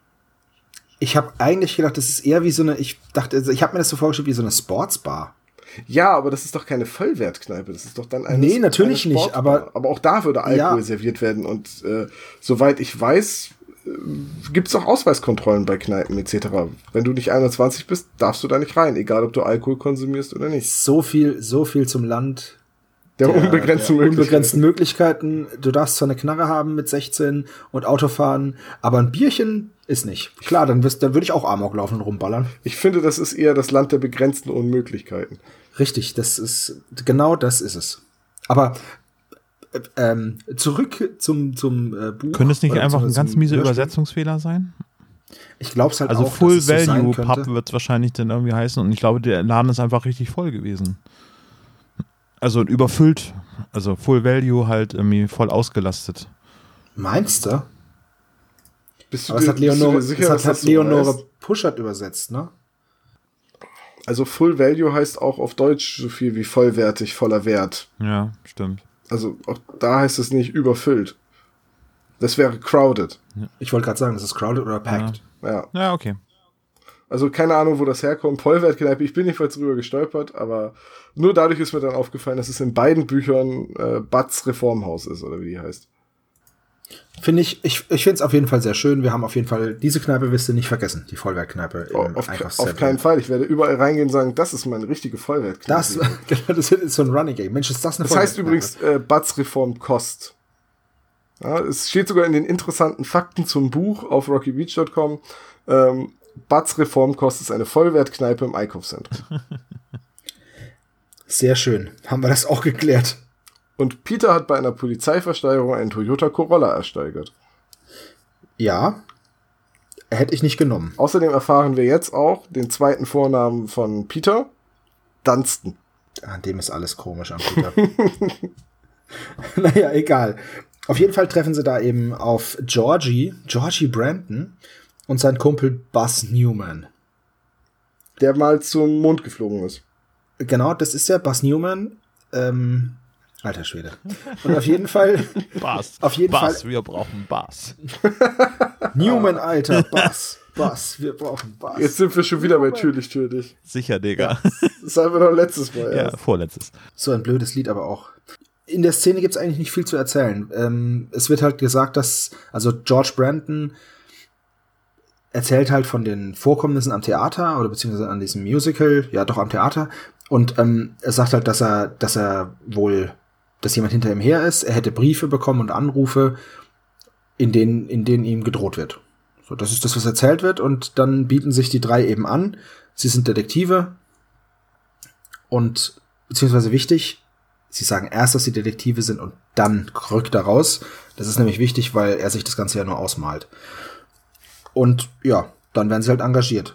Ich habe eigentlich gedacht, das ist eher wie so eine, ich dachte, also ich habe mir das so vorgestellt wie so eine Sportsbar. Ja, aber das ist doch keine Vollwertkneipe. Das ist doch dann eine. Nee, natürlich eine nicht, aber- aber auch da würde Alkohol Ja. serviert werden. Und äh, soweit ich weiß, äh, gibt es auch Ausweiskontrollen bei Kneipen etc. Wenn du nicht 21 bist, darfst du da nicht rein, egal ob du Alkohol konsumierst oder nicht. So viel, so viel zum Land. Der, der- unbegrenzten der Möglichkeiten. unbegrenzten Möglichkeiten. Du darfst zwar eine Knarre haben mit 16 und Auto fahren, aber ein Bierchen ist nicht. Klar, dann, wirst- dann würde ich auch Amok laufen und rumballern. Ich finde, das ist eher das Land der begrenzten Unmöglichkeiten. Richtig, das ist genau das ist es. Aber äh, ähm, zurück zum zum äh, Buch. Könnte es nicht einfach ein ganz zum miese Hörspiel. Übersetzungsfehler sein? Ich glaube es halt Also auch. Full dass es so sein Value könnte. Pub wird es wahrscheinlich dann irgendwie heißen und ich glaube, der Laden ist einfach richtig voll gewesen. Also überfüllt. Also Full Value halt irgendwie voll ausgelastet. Meinst du? Bist du Aber es dir- hat bist du Leonore, dir sicher, es dass hat, das hat so Leonore heißt? Puschert übersetzt, ne? Also Full Value heißt auch auf Deutsch so viel wie vollwertig, voller Wert. Ja, stimmt. Also auch da heißt es nicht überfüllt. Das wäre crowded. Ich wollte gerade sagen, das ist crowded oder packed. Ja. Ja, okay. Also keine Ahnung, wo das herkommt. Vollwertkneipe, ich bin jedenfalls drüber gestolpert, aber nur dadurch ist mir dann aufgefallen, dass es in beiden Büchern äh, Butts Reformhaus ist, oder wie die heißt. Finde ich, ich, ich finde es auf jeden Fall sehr schön. Wir haben auf jeden Fall, diese Kneipe wirst du nicht vergessen, die Vollwerkkneipe im Oh, auf, Einkaufszentrum. auf keinen Fall. Ich werde überall reingehen und sagen, das ist meine richtige Vollwertkneipe. Das, genau, das ist so ein Running Game. Mensch, ist das eine Das heißt übrigens äh, Butts Reform Kost. Ja, es steht sogar in den interessanten Fakten zum Buch auf rockybeach.com. Ähm, Butts Reformkost ist eine Vollwertkneipe im Einkaufszentrum. Sehr schön. Haben wir das auch geklärt. Und Peter hat bei einer Polizeiversteigerung einen Toyota Corolla ersteigert. Ja. Hätte ich nicht genommen. Außerdem erfahren wir jetzt auch den zweiten Vornamen von Peter, Dunstan. An dem ist alles komisch am Peter. naja, egal. Auf jeden Fall treffen sie da eben auf Georgie, Georgie Brandon und sein Kumpel Buzz Newman. der mal zum Mond geflogen ist. Genau, das ist der Buzz Newman. Ähm, Alter Schwede. Und auf jeden Fall, Bass. Auf jeden Bass, Fall- wir brauchen Bass. Newman, Alter, Bass, Bass, wir brauchen Bass. Jetzt sind wir schon wieder bei Türlich, Türlich. Sicher, Digga. Das haben wir noch letztes Mal Ja, erst. vorletztes. So ein blödes Lied aber auch. In der Szene gibt's eigentlich nicht viel zu erzählen. Ähm, es wird halt gesagt, dass, also George Brandon erzählt halt von den Vorkommnissen am Theater oder beziehungsweise an diesem Musical, ja doch am Theater. Und ähm, er sagt halt, dass er, dass er wohl, dass jemand hinter ihm her ist. Er hätte Briefe bekommen und Anrufe, in denen, in denen ihm gedroht wird. So, das ist das, was erzählt wird. Und dann bieten sich die drei eben an. Sie sind Detektive. Und beziehungsweise wichtig, sie sagen erst, dass sie Detektive sind und dann rückt er raus. Das ist nämlich wichtig, weil er sich das Ganze ja nur ausmalt. Und ja, dann werden sie halt engagiert.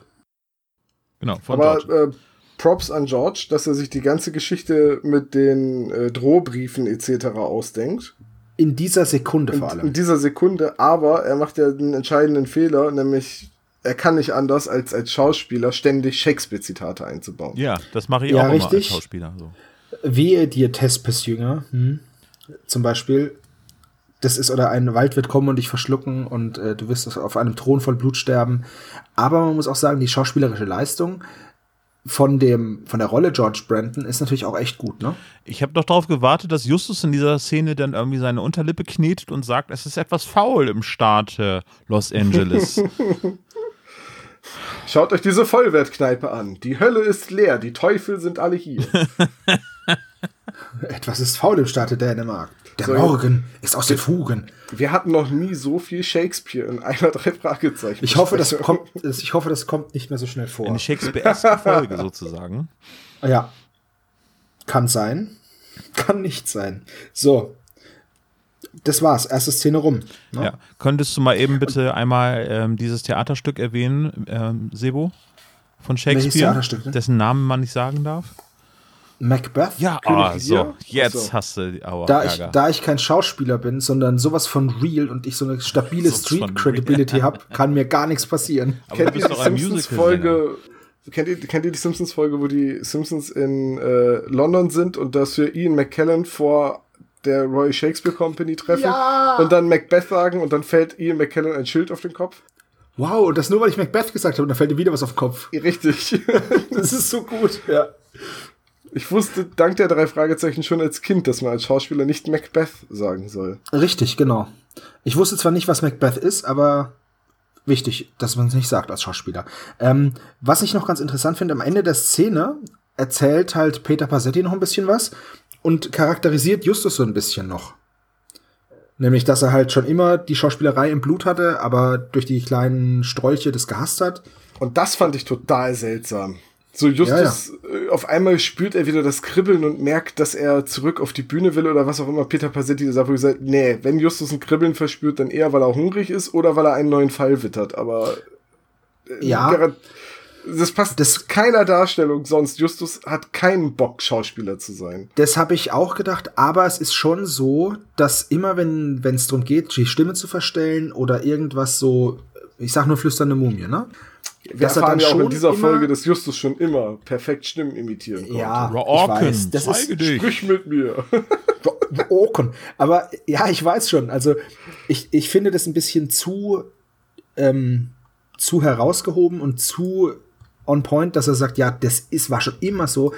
Genau, von Aber George. äh, Props an George, dass er sich die ganze Geschichte mit den äh, Drohbriefen etc. ausdenkt. In dieser Sekunde vor In, in allem. dieser Sekunde, aber er macht ja den entscheidenden Fehler, nämlich er kann nicht anders, als als Schauspieler ständig Shakespeare-Zitate einzubauen. Ja, das mache ich Ja, auch immer als richtig. Schauspieler. So. Wehe dir, Tespes Jünger. Hm? Zum Beispiel, das ist, oder ein Wald wird kommen und dich verschlucken und äh, du wirst auf einem Thron voll Blut sterben. Aber man muss auch sagen, die schauspielerische Leistung von dem, von der Rolle George Brandon ist natürlich auch echt gut, ne? Ich habe doch darauf gewartet, dass Justus in dieser Szene dann irgendwie seine Unterlippe knetet und sagt, es ist etwas faul im Staat äh, Los Angeles. Schaut euch diese Vollwertkneipe an. Die Hölle ist leer, die Teufel sind alle hier. Etwas ist faul im Staate Dänemark. Der So, Morgen ist aus den Fugen. Wir hatten noch nie so viel Shakespeare in einer drei Fragezeichen. Ich hoffe, das kommt, ich hoffe, das kommt nicht mehr so schnell vor. Eine Shakespeare-eske Folge sozusagen. Ja. Kann sein. Kann nicht sein. So. Das war's. Erste Szene rum. Ne? Ja. Könntest du mal eben bitte einmal ähm, dieses Theaterstück erwähnen, ähm, Sebo? Von Shakespeare, Theaterstück, ne? dessen Namen man nicht sagen darf? Macbeth? Ja, König ah, so, jetzt Ach so. hast du aber Da ich, da ich kein Schauspieler bin, sondern sowas von real und ich so eine stabile Sowas von Street Credibility habe, kann mir gar nichts passieren. aber Kennt ihr bist die doch ein Simpsons-Folge? Kennt ihr, kennt ihr die Simpsons-Folge, wo die Simpsons in äh, London sind und dass wir Ian McKellen vor der Royal Shakespeare Company treffen Ja! und dann Macbeth sagen und dann fällt Ian McKellen ein Schild auf den Kopf? Wow, und das nur, weil ich Macbeth gesagt habe und da fällt dir wieder was auf den Kopf. Richtig. Das ist so gut. Ja. Ich wusste dank der drei Fragezeichen schon als Kind, dass man als Schauspieler nicht Macbeth sagen soll. Richtig, genau. Ich wusste zwar nicht, was Macbeth ist, aber wichtig, dass man es nicht sagt als Schauspieler. Ähm, was ich noch ganz interessant finde, am Ende der Szene erzählt halt Peter Passetti noch ein bisschen was und charakterisiert Justus so ein bisschen noch. Nämlich, dass er halt schon immer die Schauspielerei im Blut hatte, aber durch die kleinen Strolche das gehasst hat. Und das fand ich total seltsam. So Justus, äh, auf einmal spürt er wieder das Kribbeln und merkt, dass er zurück auf die Bühne will oder was auch immer Peter Passetti sagt, wo gesagt, nee, wenn Justus ein Kribbeln verspürt, dann eher, weil er hungrig ist oder weil er einen neuen Fall wittert. Aber äh, Ja. das passt Das- das keiner Darstellung sonst. Justus hat keinen Bock, Schauspieler zu sein. Das habe ich auch gedacht, aber es ist schon so, dass immer, wenn es darum geht, die Stimme zu verstellen oder irgendwas so, ich sag nur flüsternde Mumie, ne? Wir Dass er erfahren dann ja auch in dieser Folge, dass Justus schon immer perfekt Stimmen imitieren konnte. Ja, ich Orken, weiß. Das ist dich. Sprich mit mir. Oken. Aber ja, ich weiß schon. Also ich, ich finde das ein bisschen zu, ähm, zu herausgehoben und zu on point, dass er sagt, ja, das ist, war schon immer so,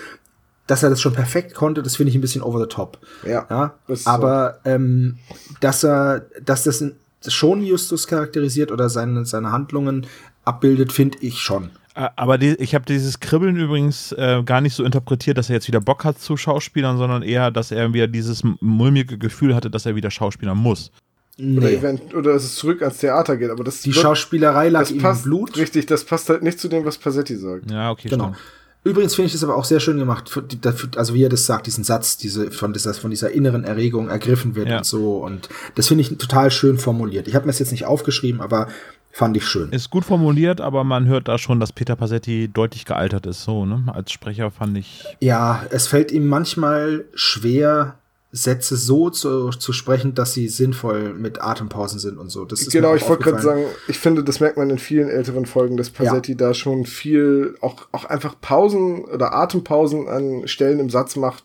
dass er das schon perfekt konnte, das finde ich ein bisschen over the top. Ja, Ja, das ist aber ähm, dass er, dass das ein- schon Justus charakterisiert oder seine, seine Handlungen abbildet, finde ich schon. Aber die, ich habe dieses Kribbeln übrigens äh, gar nicht so interpretiert, dass er jetzt wieder Bock hat zu Schauspielern, sondern eher, dass er wieder dieses mulmige Gefühl hatte, dass er wieder Schauspielern muss. Oder, Nee. event oder dass es zurück ans Theater geht. Aber das Die wird- Schauspielerei lag das ihm im passt, Blut. Richtig, das passt halt nicht zu dem, was Passetti sagt. Ja, okay, Genau. stimmt. Übrigens finde ich das aber auch sehr schön gemacht, also wie er das sagt, diesen Satz, diese von dieser von dieser inneren Erregung ergriffen wird Ja. und so und das finde ich total schön formuliert. Ich habe mir das jetzt nicht aufgeschrieben, aber fand ich schön. Ist gut formuliert, aber man hört da schon, dass Peter Passetti deutlich gealtert ist. So, ne? Als Sprecher fand ich. Ja, es fällt ihm manchmal schwer Sätze so zu, zu sprechen, dass sie sinnvoll mit Atempausen sind und so. Das ist Genau, ich wollte gerade sagen, ich finde, das merkt man in vielen älteren Folgen, dass Passetti da schon viel, auch, auch einfach Pausen oder Atempausen an Stellen im Satz macht,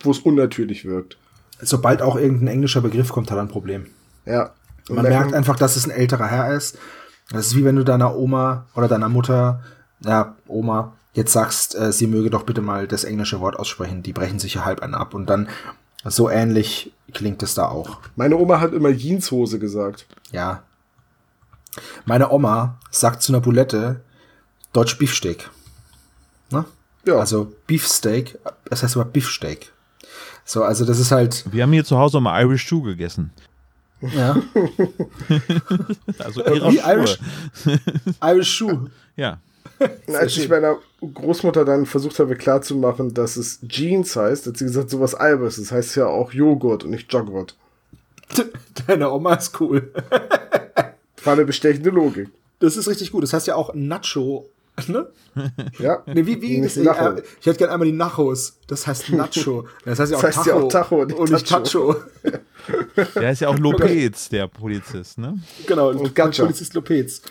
wo es unnatürlich wirkt. Sobald auch irgendein englischer Begriff kommt, hat er ein Problem. Ja. Und Man merkt einfach, dass es ein älterer Herr ist. Das ist wie wenn du deiner Oma oder deiner Mutter, ja, Oma, jetzt sagst, äh, sie möge doch bitte mal das englische Wort aussprechen. Die brechen sich ja halb einen ab. Und dann so ähnlich klingt es da auch. Meine Oma hat immer Jeanshose gesagt. Ja. Meine Oma sagt zu einer Boulette Deutsch Beefsteak. Ne? Ja. Also Beefsteak, das heißt aber Beefsteak. So, also das ist halt, Wir haben hier zu Hause immer Irish Stew gegessen. ja, Also. Irish, Irish Shoe. Ja. Und als ich meiner Großmutter dann versucht habe klarzumachen, dass es Jeans heißt, hat sie gesagt, sowas albers. Das heißt ja auch Joghurt und nicht Joghurt. Deine Oma ist cool. War eine bestechende Logik. Das ist richtig gut. Das heißt ja auch Nacho. Ne? Ja. Nee, wie, wie äh, ich hätte gerne einmal die Nachos. Das heißt Nacho. Das heißt ja auch Das heißt ja Tacho. auch Tacho, nicht und nicht Tacho. Tacho. Der ist ja auch Lopez, der Polizist, ne? Genau, Und. Polizist Lopez.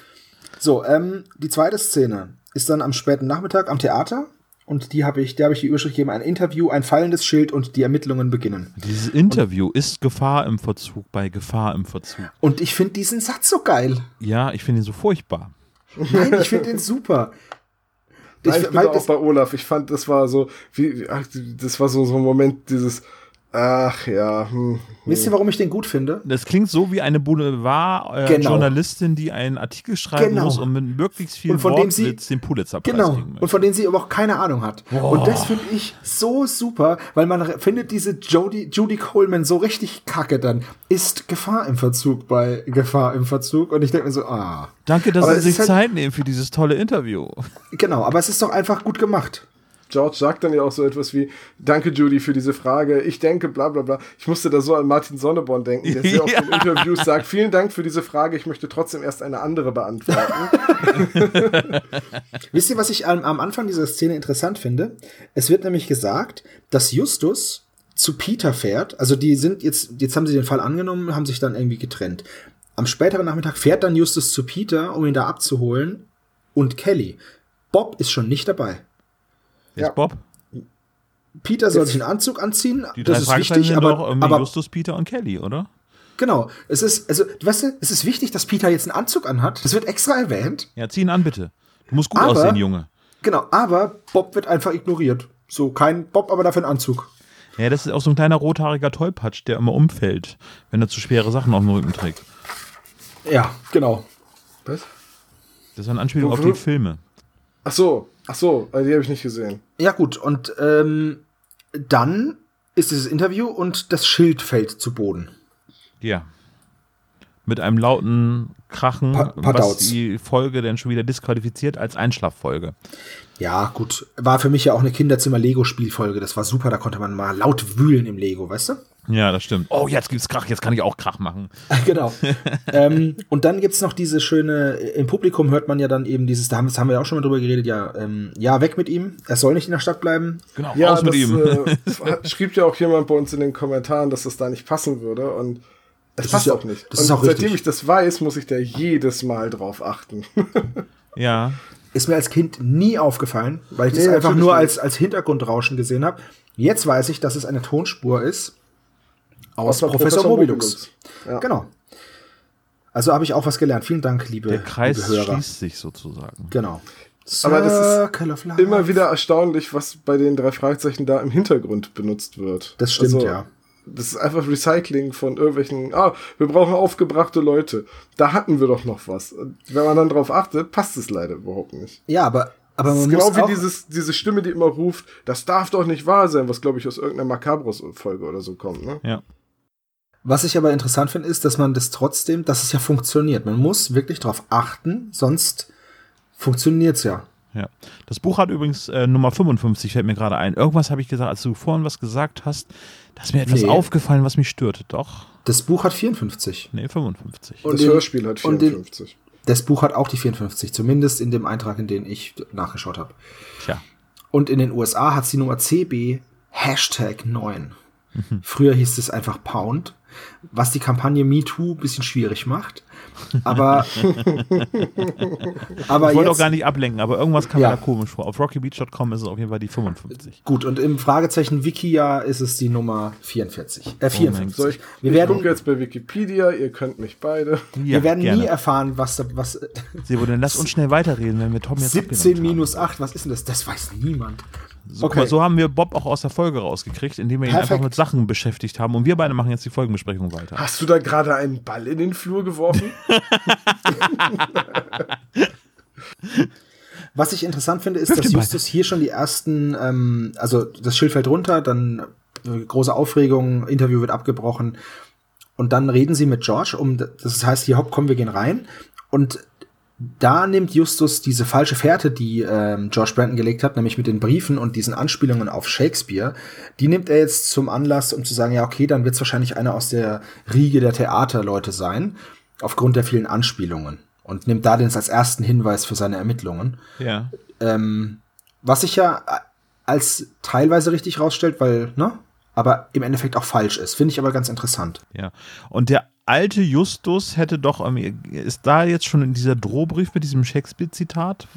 So, ähm, die zweite Szene ist dann am späten Nachmittag am Theater. Und die habe ich, der habe ich die Überschrift gegeben, ein Interview, ein fallendes Schild und die Ermittlungen beginnen. Dieses Interview ist Gefahr im Verzug bei Gefahr im Verzug. Und ich finde diesen Satz so geil. Ja, ich finde ihn so furchtbar. Nein, ich finde den super. Ich, ich bin auch das- bei Olaf. Ich fand, das war so, wie, ach, das war so, so ein Moment, dieses, ach ja, hm, wisst ihr, warum ich den gut finde? Das klingt so wie eine Genau. Boulevard-Journalistin, die einen Artikel schreiben Genau. muss und mit möglichst viel Und von dem sie- Wortwitz den Pulitzerpreis Genau. kriegen Und von denen sie aber auch keine Ahnung hat. Und das finde ich so super, weil man findet diese Jodie, Judy Coleman so richtig kacke dann. Ist Gefahr im Verzug bei Gefahr im Verzug. Und ich denke mir so, ah. Danke, dass Aber Sie sich halt- Zeit nehmen für dieses tolle Interview. Genau, aber es ist doch einfach gut gemacht. George sagt dann ja auch so etwas wie, danke Judy für diese Frage, ich denke, bla bla bla. Ich musste da so an Martin Sonneborn denken, der sehr oft in Interviews sagt, vielen Dank für diese Frage, ich möchte trotzdem erst eine andere beantworten. Wisst ihr, was ich am, am Anfang dieser Szene interessant finde? Es wird nämlich gesagt, dass Justus zu Peter fährt. Also die sind jetzt, jetzt haben sie den Fall angenommen, haben sich dann irgendwie getrennt. Am späteren Nachmittag fährt dann Justus zu Peter, um ihn da abzuholen. Und Kelly. Bob ist schon nicht dabei. Jetzt Ja. Bob. Peter soll sich einen Anzug anziehen. Die das ist wichtig, sind aber, doch aber Justus, Peter und Kelly, oder? genau. Es ist, also, weißt du, es ist wichtig, dass Peter jetzt einen Anzug anhat. Das wird extra erwähnt. Ja, zieh ihn an, bitte. Du musst gut Aber- aussehen, Junge. Genau, aber Bob wird einfach ignoriert. So, kein Bob, aber dafür ein Anzug. Ja, das ist auch so ein kleiner rothaariger Tollpatsch, der immer umfällt, wenn er zu schwere Sachen auf dem Rücken trägt. Ja, genau. Was? Das ist eine Anspielung auf die Filme. Ach so, ach so, äh, die habe ich nicht gesehen. Ja, gut, und ähm, dann ist dieses Interview und das Schild fällt zu Boden. Ja. Mit einem lauten Krachen, Pa- was die Folge dann schon wieder disqualifiziert als Einschlaffolge. Ja, gut. War für mich ja auch eine Kinderzimmer-Lego-Spielfolge. Das war super, da konnte man mal laut wühlen im Lego, weißt du? Ja, das stimmt. Oh, jetzt gibt's Krach, jetzt kann ich auch Krach machen. genau. ähm, und dann gibt's noch diese schöne, im Publikum hört man ja dann eben dieses, da haben, das haben wir ja auch schon mal drüber geredet, ja, ähm, ja, weg mit ihm. Er soll nicht in der Stadt bleiben. Genau, Ja, raus mit das, ihm. Äh, das schrieb ja auch jemand bei uns in den Kommentaren, dass das da nicht passen würde und es Das passt ja- auch nicht. das und ist auch seitdem richtig. ich das weiß, muss ich da jedes Mal drauf achten. ja. Ist mir als Kind nie aufgefallen, weil ich das Nee, einfach natürlich nur als, als Hintergrundrauschen gesehen habe. Jetzt weiß ich, dass es eine Tonspur ist aus Außer Professor, Mobilux. Ja. Genau. Also habe ich auch was gelernt. Vielen Dank, liebe, Der Kreis liebe Hörer. schließt sich sozusagen. Genau. Aber das ist. Immer wieder erstaunlich, was bei den drei Fragezeichen da im Hintergrund benutzt wird. Das stimmt, Also, ja. Das ist einfach Recycling von irgendwelchen, ah, wir brauchen aufgebrachte Leute. Da hatten wir doch noch was. Und wenn man dann drauf achtet, passt es leider überhaupt nicht. Ja, aber, aber man ist genau wie auch, dieses, diese Stimme, die immer ruft, das darf doch nicht wahr sein, was glaube ich aus irgendeiner Macabros-Folge oder so kommt, ne? Ja. Was ich aber interessant finde, ist, dass man das trotzdem, dass es ja funktioniert. Man muss wirklich darauf achten, sonst funktioniert's ja. Ja. Das Buch hat übrigens äh, Nummer 55, fällt mir gerade ein. Irgendwas habe ich gesagt, als du vorhin was gesagt hast, da ist mir etwas Nee. aufgefallen, was mich störte. Doch. Das Buch hat 54. Nee, 55. Und das den- Hörspiel hat und den- 54. Das Buch hat auch die 54, zumindest in dem Eintrag, in den ich nachgeschaut habe. Tja. Und in den USA hat sie Nummer CB Hashtag 9. Mhm. Früher hieß es einfach Pound. Was die Kampagne MeToo ein bisschen schwierig macht. Aber, aber Ich wollte auch gar nicht ablenken, aber irgendwas kam Ja. mir da komisch vor. Auf rockybeach.com ist es auf jeden Fall die 55. gut, und im Fragezeichen Wikia ist es die Nummer 44. Äh, 54. So, ich, wir ich werden, gucke jetzt bei Wikipedia, ihr könnt mich beide. wir werden gerne. nie erfahren, was, da- was Sebo, dann lass uns schnell weiterreden, wenn wir Tom jetzt 17 abgelenkt haben. minus 8, was ist denn das? Das weiß niemand. So, guck mal, so haben wir Bob auch aus der Folge rausgekriegt, indem wir ihn Perfekt. einfach mit Sachen beschäftigt haben. Und wir beide machen jetzt die Folgenbesprechung weiter. Hast du da gerade einen Ball in den Flur geworfen? Was ich interessant finde, ist, dass. Justus hier schon die ersten, ähm, also das Schild fällt runter, dann äh, große Aufregung, Interview wird abgebrochen und dann reden sie mit George, um, das heißt, hier hopp, komm, wir gehen rein und da nimmt Justus diese falsche Fährte, die ähm, George Brandon gelegt hat, nämlich mit den Briefen und diesen Anspielungen auf Shakespeare, die nimmt er jetzt zum Anlass, um zu sagen, ja, okay, dann wird es wahrscheinlich einer aus der Riege der Theaterleute sein, aufgrund der vielen Anspielungen. Und nimmt da den als ersten Hinweis für seine Ermittlungen. Ja. Ähm, was sich ja als teilweise richtig rausstellt, weil, ne? Aber im Endeffekt auch falsch ist. Finde ich aber ganz interessant. Ja. Und der alte Justus hätte doch, ähm, ist da jetzt schon in dieser Drohbrief mit diesem Shakespeare-Zitat?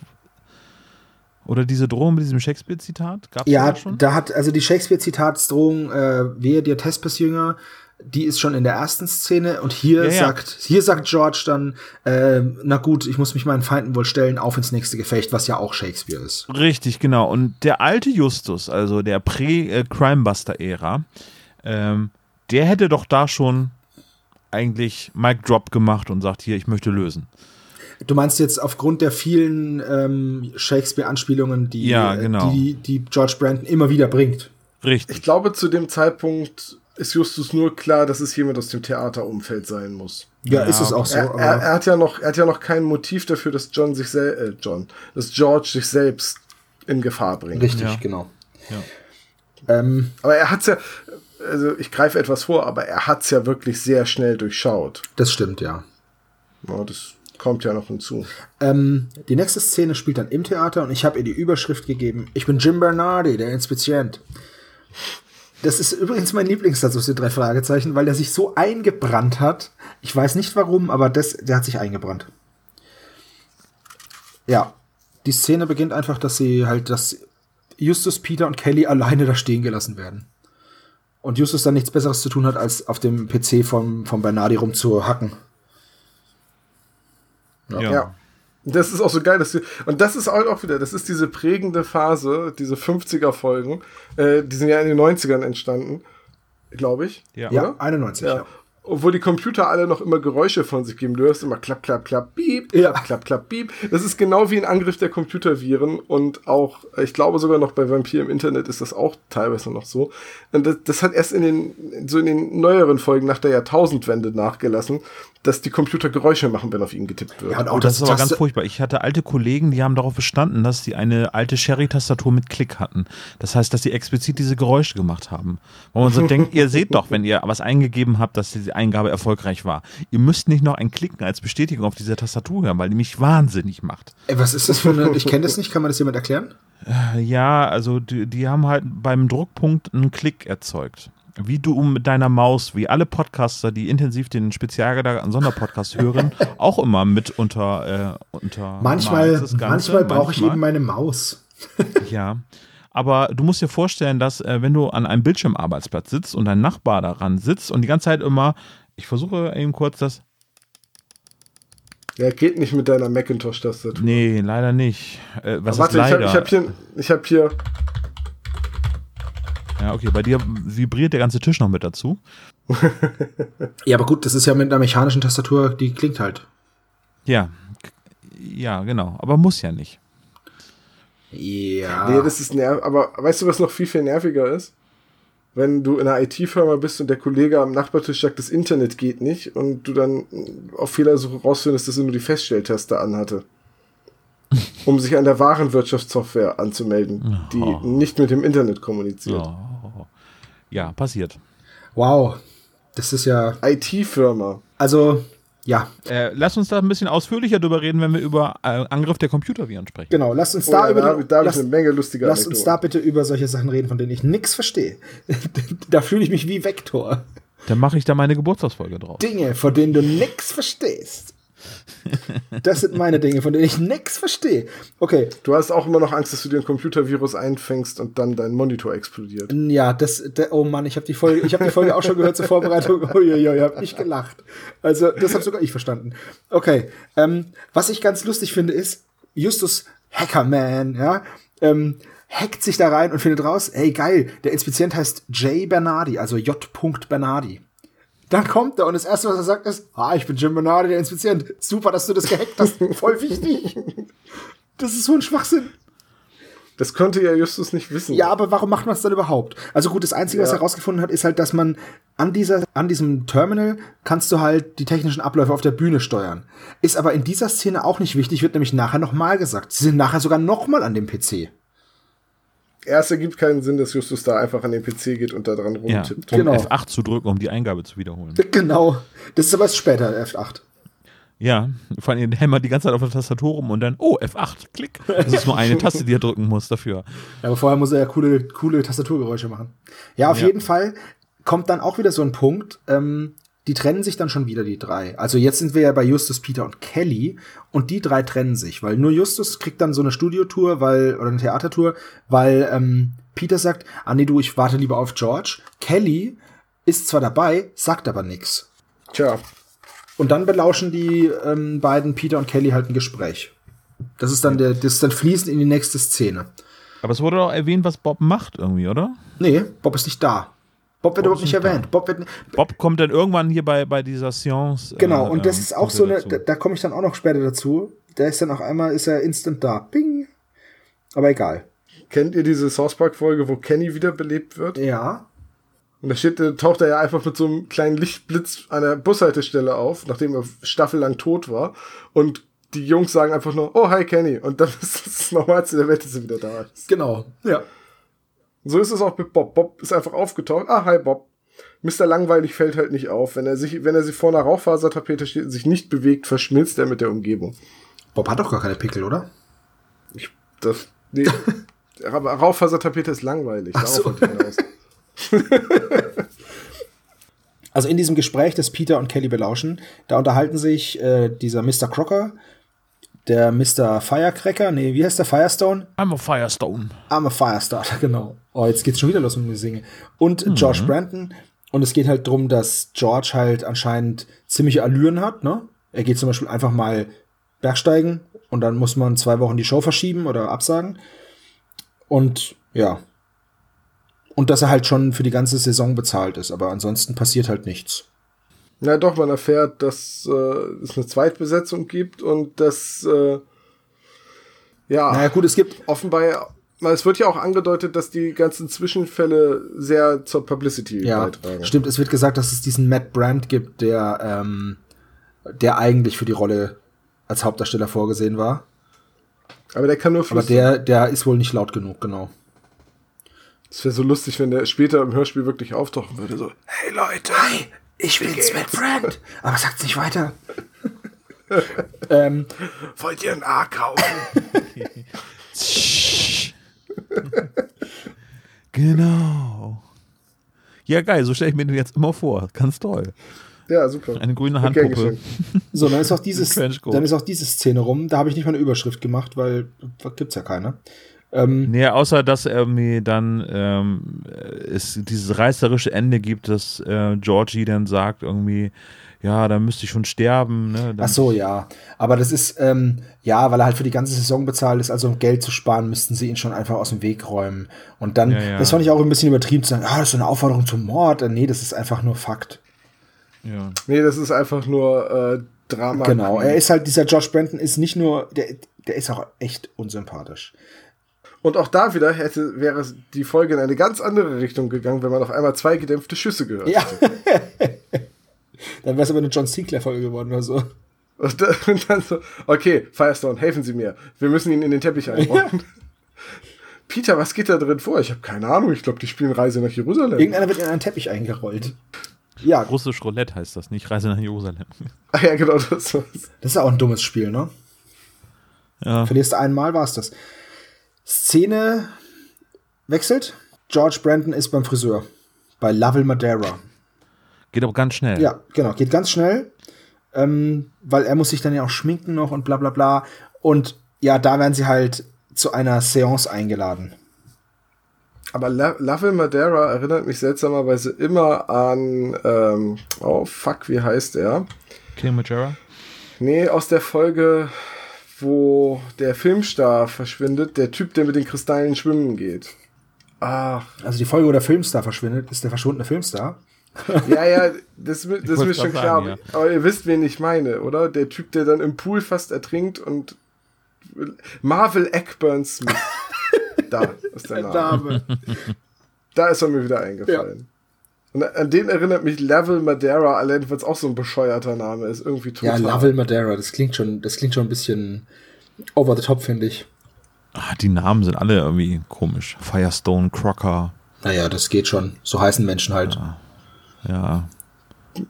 Oder diese Drohung mit diesem Shakespeare-Zitat? Ja, da schon? da hat also die Shakespeare-Zitatsdrohung, äh, wehe dir Thespis-Jünger, die ist schon in der ersten Szene und hier Ja, ja. sagt, hier sagt George dann, äh, na gut, ich muss mich meinen Feinden wohl stellen, auf ins nächste Gefecht, was ja auch Shakespeare ist. Richtig, genau. Und der alte Justus, also der Prä-Crimebuster-Ära, ähm, der hätte doch da schon eigentlich Mic Drop gemacht und sagt, hier, ich möchte lösen. Du meinst jetzt aufgrund der vielen ähm, Shakespeare-Anspielungen, die, Ja, genau. die, die George Brandon immer wieder bringt. Richtig. Ich glaube, zu dem Zeitpunkt ist Justus nur klar, dass es jemand aus dem Theaterumfeld sein muss. Ja, Ja, ist es auch so. er, er, er hat ja noch, er hat ja noch kein Motiv dafür, dass John sich sel äh, John, dass George sich selbst in Gefahr bringt. richtig, Ja. genau. Ja. Ähm, Aber er hat's ja, also ich greife etwas vor, aber er hat's ja wirklich sehr schnell durchschaut. das stimmt, ja. Ja, das kommt ja noch hinzu. Ähm, die nächste Szene spielt dann im Theater und ich habe ihr die Überschrift gegeben, ich bin Jim Bernardi, der Inspizient. Das ist übrigens mein Lieblingssatz aus den drei Fragezeichen, weil der sich so eingebrannt hat. Ich weiß nicht warum, aber das, der hat sich eingebrannt. Ja, die Szene beginnt einfach, dass sie halt, dass Justus, Peter und Kelly alleine da stehen gelassen werden. Und Justus dann nichts Besseres zu tun hat, als auf dem PC vom, vom Bernardi rumzuhacken. Ja. Ja. Das ist auch so geil, dass wir, und das ist halt auch wieder, das ist diese prägende Phase, diese 50er-Folgen, äh, die sind ja in den 90ern entstanden, glaube ich. Ja. Ja, Oder? 91, ja. Ja. Obwohl die Computer alle noch immer Geräusche von sich geben. Du hörst immer klapp, klapp, klapp, piep, Ja. klapp, klapp, klapp, piep. Das ist genau wie ein Angriff der Computerviren und auch, ich glaube sogar noch bei Vampir im Internet ist das auch teilweise noch so. Und das, das hat erst in den, so in den neueren Folgen nach der Jahrtausendwende nachgelassen, dass die Computer Geräusche machen, wenn auf ihn getippt wird. Ja, und Oh, auch das, ist aber ganz furchtbar. Ich hatte alte Kollegen, die haben darauf bestanden, dass sie eine alte Sherry-Tastatur mit Klick hatten. Das heißt, dass sie explizit diese Geräusche gemacht haben. Wo man so denkt, ihr seht doch, wenn ihr was eingegeben habt, dass Eingabe erfolgreich war. Ihr müsst nicht noch ein Klicken als Bestätigung auf dieser Tastatur hören, weil die mich wahnsinnig macht. Ey, was ist das für eine, ich kenne das nicht, kann man das jemand erklären? Äh, Ja, also die, die haben halt beim Druckpunkt einen Klick erzeugt. Wie du mit deiner Maus, wie alle Podcaster, die intensiv den spezialgedachten Sonderpodcast hören, auch immer mit unter. Äh, unter Manchmal, manchmal brauche ich eben meine Maus. Ja. Aber du musst dir vorstellen, dass äh, wenn du an einem Bildschirmarbeitsplatz sitzt und dein Nachbar daran sitzt und die ganze Zeit immer, ich versuche eben kurz das. Ja, geht nicht mit deiner Macintosh-Tastatur. Nee, leider nicht. Äh, was Warte, ist ich habe leider? ich hab hier, ich hab hier, ja, okay, bei dir vibriert der ganze Tisch noch mit dazu. Ja, aber gut, das ist ja mit einer mechanischen Tastatur, die klingt halt. Ja, ja, genau. Aber muss ja nicht. Ja. nee, das ist nerv, aber weißt du, was noch viel, viel nerviger ist? Wenn du in einer IT-Firma bist und der Kollege am Nachbartisch sagt, das Internet geht nicht und du dann auf Fehlersuche rausfindest, dass er nur die Feststelltaste anhatte. um sich an der Warenwirtschaftssoftware anzumelden, die nicht mit dem Internet kommuniziert. Oh. Ja, passiert. wow. Das ist ja, IT-Firma. also, ja, Äh, lass uns da ein bisschen ausführlicher drüber reden, wenn wir über äh, Angriff der Computerviren sprechen. genau. Lasst uns Oh, da ja, über da da lass, eine Menge lustiger lasst uns da bitte über solche Sachen reden, von denen ich nichts verstehe. da fühle ich mich wie Vektor. Dann mache ich da meine Geburtstagsfolge drauf. Dinge, von denen du nix verstehst. Das sind meine Dinge, von denen ich nix verstehe. Okay, Du hast auch immer noch Angst, dass du dir ein Computervirus einfängst und dann dein Monitor explodiert. ja, das, da- oh Mann, ich habe die Folge, ich habe die Folge auch schon gehört zur Vorbereitung. Uiuiui, hab ich gelacht. Also, das habe sogar ich verstanden. Okay, ähm, was ich ganz lustig finde ist, Justus Hackerman, ja, ähm, hackt sich da rein und findet raus, ey geil, der Inspizient heißt J. Bernardi, also J. Bernardi. Dann kommt er und das erste, was er sagt, ist, ah, ich bin Jim Bernardi, der Inspizient. Super, dass du das gehackt hast. Voll wichtig. Das ist so ein Schwachsinn. Das konnte ja Justus nicht wissen. Ja, aber warum macht man es dann überhaupt? Also gut, das Einzige, was Ja. er herausgefunden hat, ist halt, dass man an dieser, an diesem Terminal kannst du halt die technischen Abläufe auf der Bühne steuern. Ist aber in dieser Szene auch nicht wichtig, wird nämlich nachher nochmal gesagt. Sie sind nachher sogar nochmal an dem PC. Erst ergibt keinen Sinn, dass Justus da einfach an den PC geht und da dran Ja, rumtippt. um Genau. F8 zu drücken, um die Eingabe zu wiederholen. Genau. Das ist aber erst später, F8. Ja, vor allem hämmert die ganze Zeit auf der Tastatur rum und dann, oh, F8, klick. Das ist nur eine Taste, die er drücken muss dafür. Ja, aber vorher muss er ja coole, coole Tastaturgeräusche machen. Ja, auf Ja. jeden Fall kommt dann auch wieder so ein Punkt, ähm, die trennen sich dann schon wieder, die drei. Also jetzt sind wir ja bei Justus, Peter und Kelly und die drei trennen sich, weil nur Justus kriegt dann so eine Studiotour, weil, oder eine Theatertour, weil ähm, Peter sagt, ah nee, du, ich warte lieber auf George. Kelly ist zwar dabei, sagt aber nix. Tja, Und dann belauschen die ähm, beiden, Peter und Kelly, halt ein Gespräch. Das ist dann der, das ist dann fließend in die nächste Szene. Aber es wurde doch erwähnt, was Bob macht irgendwie, oder? Nee, Bob ist nicht da. Bob wird Bob überhaupt nicht da. erwähnt. Bob wird, Bob kommt dann irgendwann hier bei, bei dieser Seance. genau, äh, und das ähm, ist auch so eine, da, da komme ich dann auch noch später dazu. Der ist dann auf einmal, ist er instant da. Bing. Aber egal. kennt ihr diese South Park-Folge, wo Kenny wiederbelebt wird? Ja. Und da steht, taucht er ja einfach mit so einem kleinen Lichtblitz an der Bushaltestelle auf, nachdem er staffellang tot war. Und die Jungs sagen einfach nur, oh, hi Kenny. Und dann ist das Normalste der Welt, dass er wieder da ist. Genau. Ja. So ist es auch mit Bob. Bob ist einfach aufgetaucht. Ah, hi Bob. Mr. Langweilig fällt halt nicht auf. Wenn er sich, wenn er sich vor einer Rauchfasertapete steht und sich nicht bewegt, verschmilzt er mit der Umgebung. Bob hat doch gar keine Pickel, oder? Ich, das, nee. Aber Rauchfasertapete ist langweilig. Ach so. Also in diesem Gespräch, das Peter und Kelly belauschen, da unterhalten sich äh, dieser Mr. Crocker, der Mr. Firecracker, nee, wie heißt der Firestone? I'm a Firestone. I'm a Firestarter, genau. Oh, jetzt geht's schon wieder los mit dem Singen. Und George Brandon. Und es geht halt drum, dass George halt anscheinend ziemliche Allüren hat, ne? Er geht zum Beispiel einfach mal Bergsteigen und dann muss man zwei Wochen die Show verschieben oder absagen. Und ja. Und dass er halt schon für die ganze Saison bezahlt ist, aber ansonsten passiert halt nichts. Na doch, man erfährt, dass äh, es eine Zweitbesetzung gibt und dass äh, ja Naja, gut, es gibt. offenbar es wird ja auch angedeutet, dass die ganzen Zwischenfälle sehr zur Publicity Ja, beitragen. stimmt. Es wird gesagt, dass es diesen Matt Brandt gibt, der, ähm, der eigentlich für die Rolle als Hauptdarsteller vorgesehen war. Aber der kann nur Aber flüstern. der, der ist wohl nicht laut genug, genau. Es wäre so lustig, wenn der später im Hörspiel wirklich auftauchen würde. So, hey Leute, Hi, ich bin's, Matt Brandt. Aber sagt's nicht weiter. ähm, wollt ihr ein A kaufen? Genau. Ja, geil, so stelle ich mir den jetzt immer vor. Ganz toll. ja, super. Eine grüne Handpuppe. so, dann ist auch dieses, dann ist auch diese Szene rum. Da habe ich nicht mal eine Überschrift gemacht, weil gibt's ja keine. Ähm, Nee, außer dass irgendwie dann ähm, es dieses reißerische Ende gibt, dass äh, Georgie dann sagt irgendwie, ja, da müsste ich schon sterben. Ne? Ach so, ja. Aber das ist, ähm, ja, weil er halt für die ganze Saison bezahlt ist, also um Geld zu sparen, müssten sie ihn schon einfach aus dem Weg räumen. Und dann, Ja, ja. das fand ich auch ein bisschen übertrieben zu sagen, ah, das ist eine Aufforderung zum Mord. Äh, Nee, das ist einfach nur Fakt. Ja. Nee, das ist einfach nur äh, Drama. Genau. Er ist halt, dieser Josh Brandon ist nicht nur, der, der ist auch echt unsympathisch. Und auch da wieder hätte, wäre die Folge in eine ganz andere Richtung gegangen, wenn man auf einmal zwei gedämpfte Schüsse gehört Ja. hätte. Dann wäre es aber eine John Sinclair-Folge geworden oder so. Und dann, so, okay, Firestone, helfen Sie mir. Wir müssen ihn in den Teppich einbauen. Peter, was geht da drin vor? Ich habe keine Ahnung. Ich glaube, die spielen Reise nach Jerusalem. Irgendeiner wird in einen Teppich eingerollt. Ja, Russisch Roulette heißt das nicht, Reise nach Jerusalem. Ach ja, genau, das war's. das ist auch ein dummes Spiel, ne? Ja. Verlierst du einmal, war's das. Szene wechselt. George Brandon ist beim Friseur. Bei Lovell Madeira. Geht aber ganz schnell. Ja, genau, geht ganz schnell, ähm, weil er muss sich dann ja auch schminken noch und bla bla bla. Und ja, da werden sie halt zu einer Seance eingeladen. Aber La Love Madeira erinnert mich seltsamerweise immer an, ähm, oh fuck, wie heißt er? Kilimanjaro? Nee, aus der Folge, wo der Filmstar verschwindet, der Typ, der mit den Kristallen schwimmen geht. Ach, Also die Folge, wo der Filmstar verschwindet, ist der verschwundene Filmstar. Ja, ja, das, das ist mir schon klar. sagen, Aber ihr wisst, wen ich meine, oder? Der Typ, der dann im Pool fast ertrinkt und Marvel Eckburn Smith. da ist der Name. Da ist er mir wieder eingefallen. Und an den erinnert mich Level Madeira, allein weil es auch so ein bescheuerter Name ist. Irgendwie Ja, total. Lovell Madeira, das klingt schon, das klingt schon ein bisschen over the top, finde ich. Ah, die Namen sind alle irgendwie komisch. Firestone, Crocker, Naja, das geht schon. So heißen Menschen halt. ja.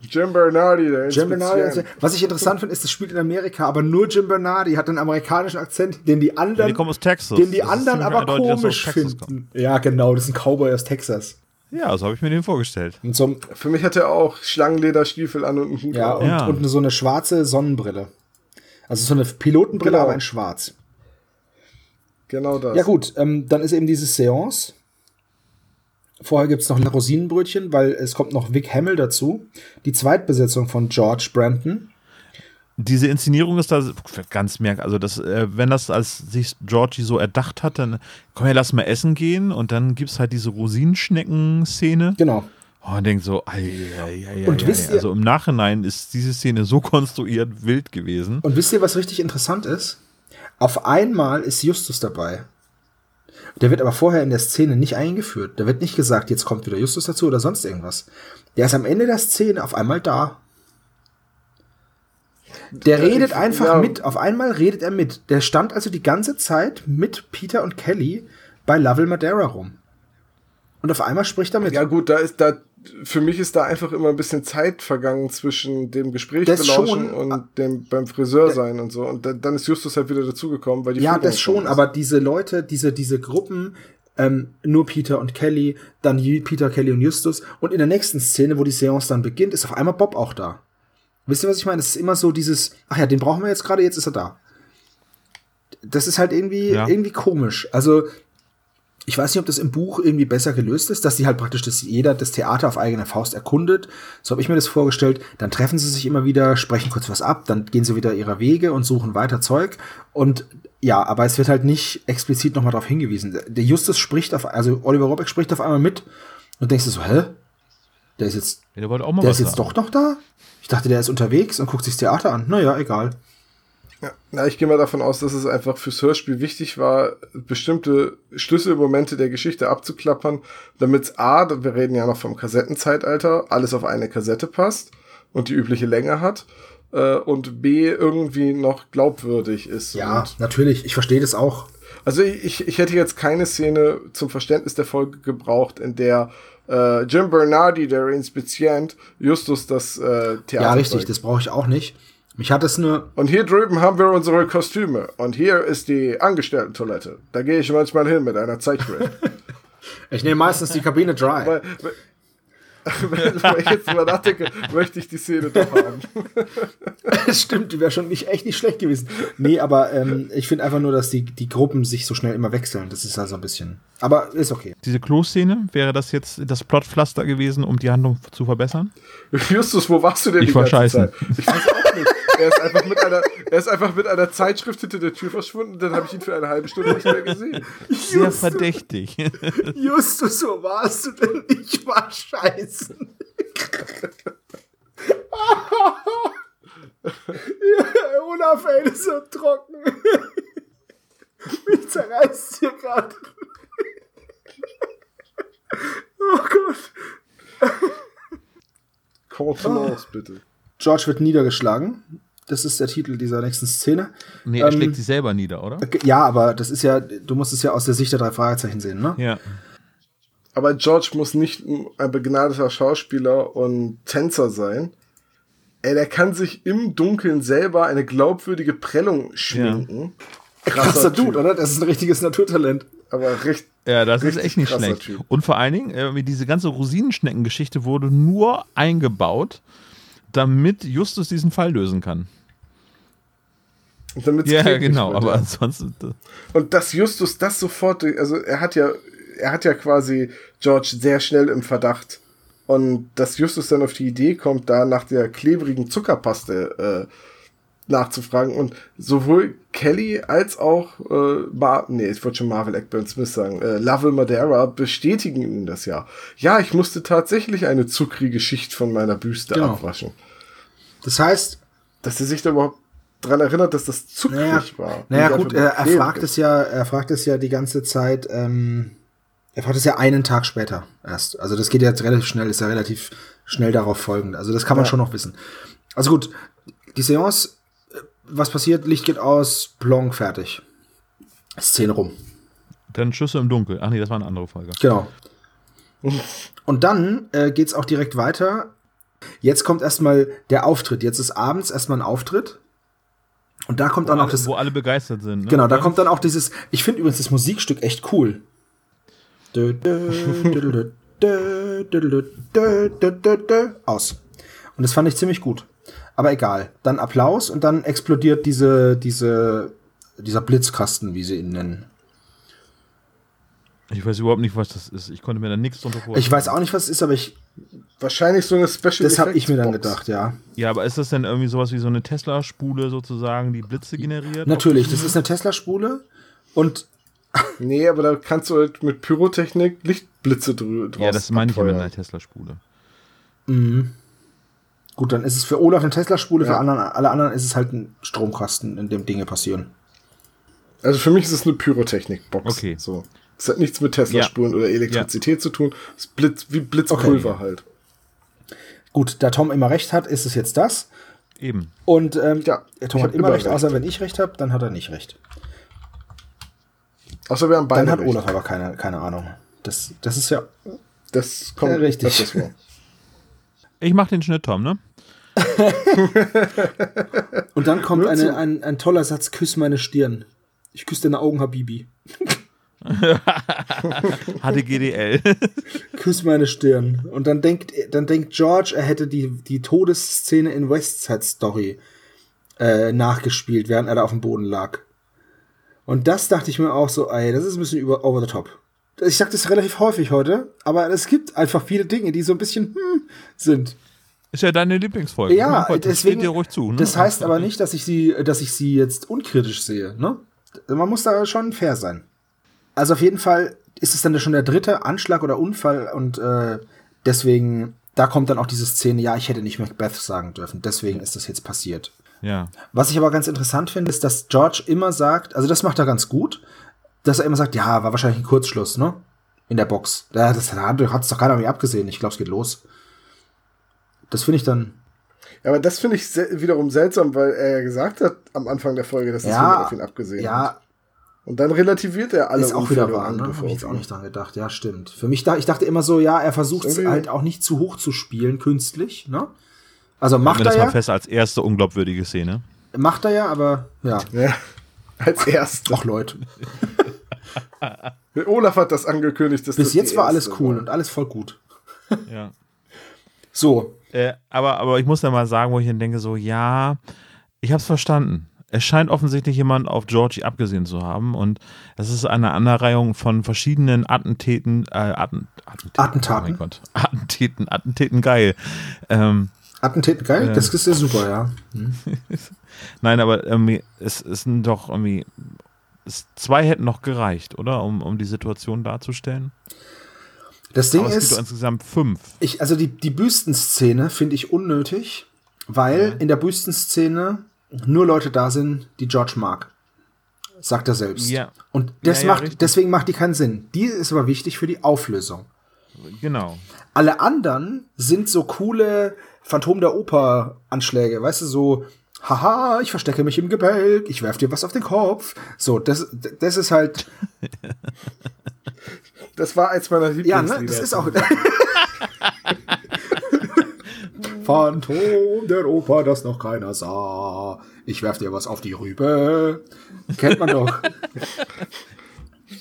Jim Bernardi, der Jim Bernardi, was ich interessant finde, ist, das spielt in Amerika, aber nur Jim Bernardi hat einen amerikanischen Akzent, den die ja. anderen, Die kommen aus Texas. den die Das anderen aber komisch Texas kommen. finden. Ja, genau, das ist ein Cowboy aus Texas. Ja, so habe ich mir den vorgestellt. Und so, Für mich hat er auch Schlangenlederstiefel an und einen Hut. ja, und, Ja. und so eine schwarze Sonnenbrille. Also so eine Pilotenbrille, Genau. aber in schwarz. Genau das. Ja gut, ähm, dann ist eben diese Seance. Vorher gibt's noch ein Rosinenbrötchen, weil es kommt noch Vic Hamill dazu. Die Zweitbesetzung von George Brandon. Diese Inszenierung ist da ganz merkwürdig. Also, das, äh, wenn das als sich Georgie so erdacht hat, dann komm her, lass mal essen gehen und dann gibt's halt diese Rosinenschnecken-Szene. Genau. Oh, und denkt so, ei, ei, ei, Und ei, wisst ihr- also im Nachhinein ist diese Szene so konstruiert wild gewesen. Und wisst ihr, was richtig interessant ist? Auf einmal ist Justus dabei. Der wird aber vorher in der Szene nicht eingeführt. Da wird nicht gesagt, jetzt kommt wieder Justus dazu oder sonst irgendwas. Der ist am Ende der Szene auf einmal da. Der Ja, redet ich- einfach ja. mit. Auf einmal redet er mit. Der stand also die ganze Zeit mit Peter und Kelly bei Lovell Madeira rum. Und auf einmal spricht er mit. Ja gut, da ist da für mich ist da einfach immer ein bisschen Zeit vergangen zwischen dem Gespräch Das belauschen schon. und dem beim Friseur sein und so. Und dann, dann ist Justus halt wieder dazugekommen, weil die Ja, Führung das schon, aber diese Leute, diese, diese Gruppen, ähm, nur Peter und Kelly, dann Peter, Kelly und Justus. Und in der nächsten Szene, wo die Seance dann beginnt, ist auf einmal Bob auch da. Wisst ihr, was ich meine? Es ist immer so dieses, ach ja, den brauchen wir jetzt gerade, jetzt ist er da. Das ist halt irgendwie, Ja. irgendwie komisch. Also, ich weiß nicht, ob das im Buch irgendwie besser gelöst ist, dass sie halt praktisch das, jeder das Theater auf eigene Faust erkundet. So habe ich mir das vorgestellt. Dann treffen sie sich immer wieder, sprechen kurz was ab, dann gehen sie wieder ihrer Wege und suchen weiter Zeug. Und ja, aber es wird halt nicht explizit nochmal darauf hingewiesen. Der Justus spricht auf, also Oliver Robeck spricht auf einmal mit und denkst du so, hä? Der ist jetzt, der der ist jetzt sagen. doch noch da? Ich dachte, der ist unterwegs und guckt sich das Theater an. Naja, egal. Ja, na, ich gehe mal davon aus, dass es einfach fürs Hörspiel wichtig war, bestimmte Schlüsselmomente der Geschichte abzuklappern, damit A, wir reden ja noch vom Kassettenzeitalter, alles auf eine Kassette passt und die übliche Länge hat äh, und B, irgendwie noch glaubwürdig ist. Ja, natürlich. Ich verstehe das auch. Also ich, ich hätte jetzt keine Szene zum Verständnis der Folge gebraucht, in der äh, Jim Bernardi, der Inspizient, Justus das äh, Theater Ja, richtig. Das brauche ich auch nicht. Mich hat es nur, Und hier drüben haben wir unsere Kostüme. Und hier ist die Angestellten-Toilette. Da gehe ich manchmal hin mit einer Zeitschrift. ich nehme meistens die Kabine dry. weil, weil ich jetzt drüber nachdenke, möchte ich die Szene doch haben. Stimmt, die wäre schon nicht, echt nicht schlecht gewesen. Nee, aber ähm, ich finde einfach nur, dass die, die Gruppen sich so schnell immer wechseln. Das ist also ein bisschen. Aber ist okay. Diese Klo-Szene, wäre das jetzt das Plotpflaster gewesen, um die Handlung zu verbessern? Justus, wo warst du denn Ich die war ganze scheißen. Zeit? Ich weiß auch nicht. Er ist einfach mit einer, er ist einfach mit einer Zeitschrift hinter der Tür verschwunden. Dann habe ich ihn für eine halbe Stunde nicht mehr gesehen. Sehr verdächtig. Justus, wo warst du denn? Ich war scheiße. ja, Olaf, ey, ist so trocken. Mich zerreißt hier gerade. oh Gott. Contenance, bitte. George wird niedergeschlagen. Das ist der Titel dieser nächsten Szene. Nee, er Ähm, schlägt sich selber nieder, oder? Ja, aber das ist ja, du musst es ja aus der Sicht der drei Fragezeichen sehen, ne? Ja. Aber George muss nicht ein begnadeter Schauspieler und Tänzer sein. Ey, der kann sich im Dunkeln selber eine glaubwürdige Prellung schminken. Krasser Typ. Dude, oder? Das ist ein richtiges Naturtalent. Aber recht. Ja, das ist Richtig echt nicht krasser schlecht. Typ. Und vor allen Dingen, äh, diese ganze Rosinenschnecken-Geschichte wurde nur eingebaut, damit Justus diesen Fall lösen kann. Ja, genau, aber ansonsten. äh, Und dass Justus das sofort, also er hat ja, er hat ja quasi George sehr schnell im Verdacht. Und dass Justus dann auf die Idee kommt, da nach der klebrigen Zuckerpaste äh, nachzufragen. Und sowohl Kelly als auch äh, Mar nee, ich wollte schon Marvel Eckburn Smith sagen, äh, Lovell Madera bestätigen ihm das ja. Ja, ich musste tatsächlich eine zuckrige Schicht von meiner Büste Genau. abwaschen. Das heißt, Dass er sich da überhaupt dran erinnert, dass das zuckrig naja, war. naja gut, er, er fragt es ja, er fragt es ja die ganze Zeit, ähm, er fragt es ja einen Tag später erst. Also das geht jetzt relativ schnell, ist ja relativ schnell darauf folgend. Also das kann man Ja. schon noch wissen. Also gut, die Seance, was passiert? Licht geht aus, Plonk, fertig. Szene rum. Dann Schüsse im Dunkel. Ach nee, das war eine andere Folge. Genau. Und dann äh, geht es auch direkt weiter. Jetzt kommt erstmal der Auftritt. Jetzt ist abends erstmal ein Auftritt. Und da kommt wo dann alle, auch das. Wo alle begeistert sind. Ne? Genau, da kommt dann auch dieses. Ich finde übrigens das Musikstück echt cool. Aus. Und das fand ich ziemlich gut. Aber egal. Dann Applaus und dann explodiert diese, diese, dieser Blitzkasten, wie sie ihn nennen. Ich weiß überhaupt nicht, was das ist. Ich konnte mir da nichts drunter vorstellen. Ich weiß auch nicht, was es ist, aber ich, Wahrscheinlich so eine Special das habe ich mir dann gedacht, ja. Ja, aber ist das denn irgendwie sowas wie so eine Tesla-Spule sozusagen, die Blitze generiert? Natürlich, das ist eine Tesla-Spule und Nee, aber da kannst du halt mit Pyrotechnik Lichtblitze drü draus Ja, das meine ich ja mit einer Tesla-Spule. Gut, dann ist es für Olaf eine Tesla-Spule, für Ja. anderen, alle anderen ist es halt ein Stromkasten, in dem Dinge passieren. Also für mich ist es eine Pyrotechnik-Box. Okay. So. Es hat nichts mit Tesla-Spulen oder Elektrizität zu tun. Es ist Blitz, wie Blitzpulver Okay. halt. Gut, da Tom immer recht hat, ist es jetzt das. Eben. Und ähm, Ja, Tom hat immer recht, recht. außer wenn ich recht habe, dann hat er nicht recht. Außer wir haben beide Dann hat recht. Olaf aber keine, keine Ahnung. Das, das ist ja. Das kommt Ja, richtig. öfters vor. Ich mach den Schnitt, Tom, ne? Und dann kommt eine, ein, ein toller Satz: Küss meine Stirn. Ich küsse deine Augen, Habibi. HDGDL. Küss meine Stirn. Und dann denkt, dann denkt George, er hätte die, die Todesszene in West Side Story äh, nachgespielt, während er da auf dem Boden lag. Und das dachte ich mir auch so, ey, das ist ein bisschen über, over the top. Ich sag das relativ häufig heute, aber es gibt einfach viele Dinge, die so ein bisschen hm, sind. Ist ja deine Lieblingsfolge. Ja, Gott, das deswegen. dir ruhig zu. Ne? Das heißt aber nicht, dass ich sie, dass ich sie jetzt unkritisch sehe. Ne? Man muss da schon fair sein. Also auf jeden Fall ist es dann schon der dritte Anschlag oder Unfall und äh, deswegen, da kommt dann auch diese Szene, ja, ich hätte nicht Macbeth sagen dürfen, deswegen ist das jetzt passiert. Ja. Was ich aber ganz interessant finde, ist, dass George immer sagt, also das macht er ganz gut, dass er immer sagt, ja, war wahrscheinlich ein Kurzschluss, ne? In der Box. Ja, das hat es doch keiner mehr abgesehen. Ich glaube, es geht los. Das finde ich dann. Ja, aber das finde ich se wiederum seltsam, weil er ja gesagt hat am Anfang der Folge, dass es Ja, jemand auf ihn abgesehen hat. ja, Und dann relativiert er alle ist auch wieder wahr, ne? Angriffe Hab ich jetzt auch nicht dran gedacht. Ja, stimmt. Für mich, da, ich dachte immer so, ja, er versucht es halt auch nicht zu hoch zu spielen, künstlich, ne? Also macht wir das er mal ja, fest als erste unglaubwürdige Szene. macht er ja, aber ja. Ja, als erste. Ach Leute, Olaf hat das angekündigt. Dass bis das jetzt war alles cool war. und alles voll gut. Ja. So, Äh, aber, aber ich muss da mal sagen, wo ich dann denke, so, ja, ich hab's verstanden. Es scheint offensichtlich jemand auf Georgie abgesehen zu haben und es ist eine Aneinanderreihung von verschiedenen Attentäten, äh, Atten, Attentaten, Attentaten. Oh mein Gott, Attentäten, Attentäten geil. Ähm, Attentäten, geil, Ja. das ist ja super, ja. Nein, aber irgendwie, es, es sind doch irgendwie, es, zwei hätten noch gereicht, oder? Um, um die Situation darzustellen. Das Ding aber es gibt ist, doch insgesamt fünf. ich, also die, die Büstenszene finde ich unnötig, weil in der Büstenszene nur Leute da sind, die George mag. Sagt er selbst. Ja. Und das Ja, ja, macht, richtig. deswegen macht die keinen Sinn. Die ist aber wichtig für die Auflösung. Genau. Alle anderen sind so coole Phantom der Oper Anschläge, weißt du, so haha, ich verstecke mich im Gebälk, ich werf dir was auf den Kopf. So, das das ist halt Das war eins meiner ja, Lieblingslieder. ne, das ist auch Phantom der Oper, das noch keiner sah. Ich werf dir was auf die Rübe. Kennt man doch.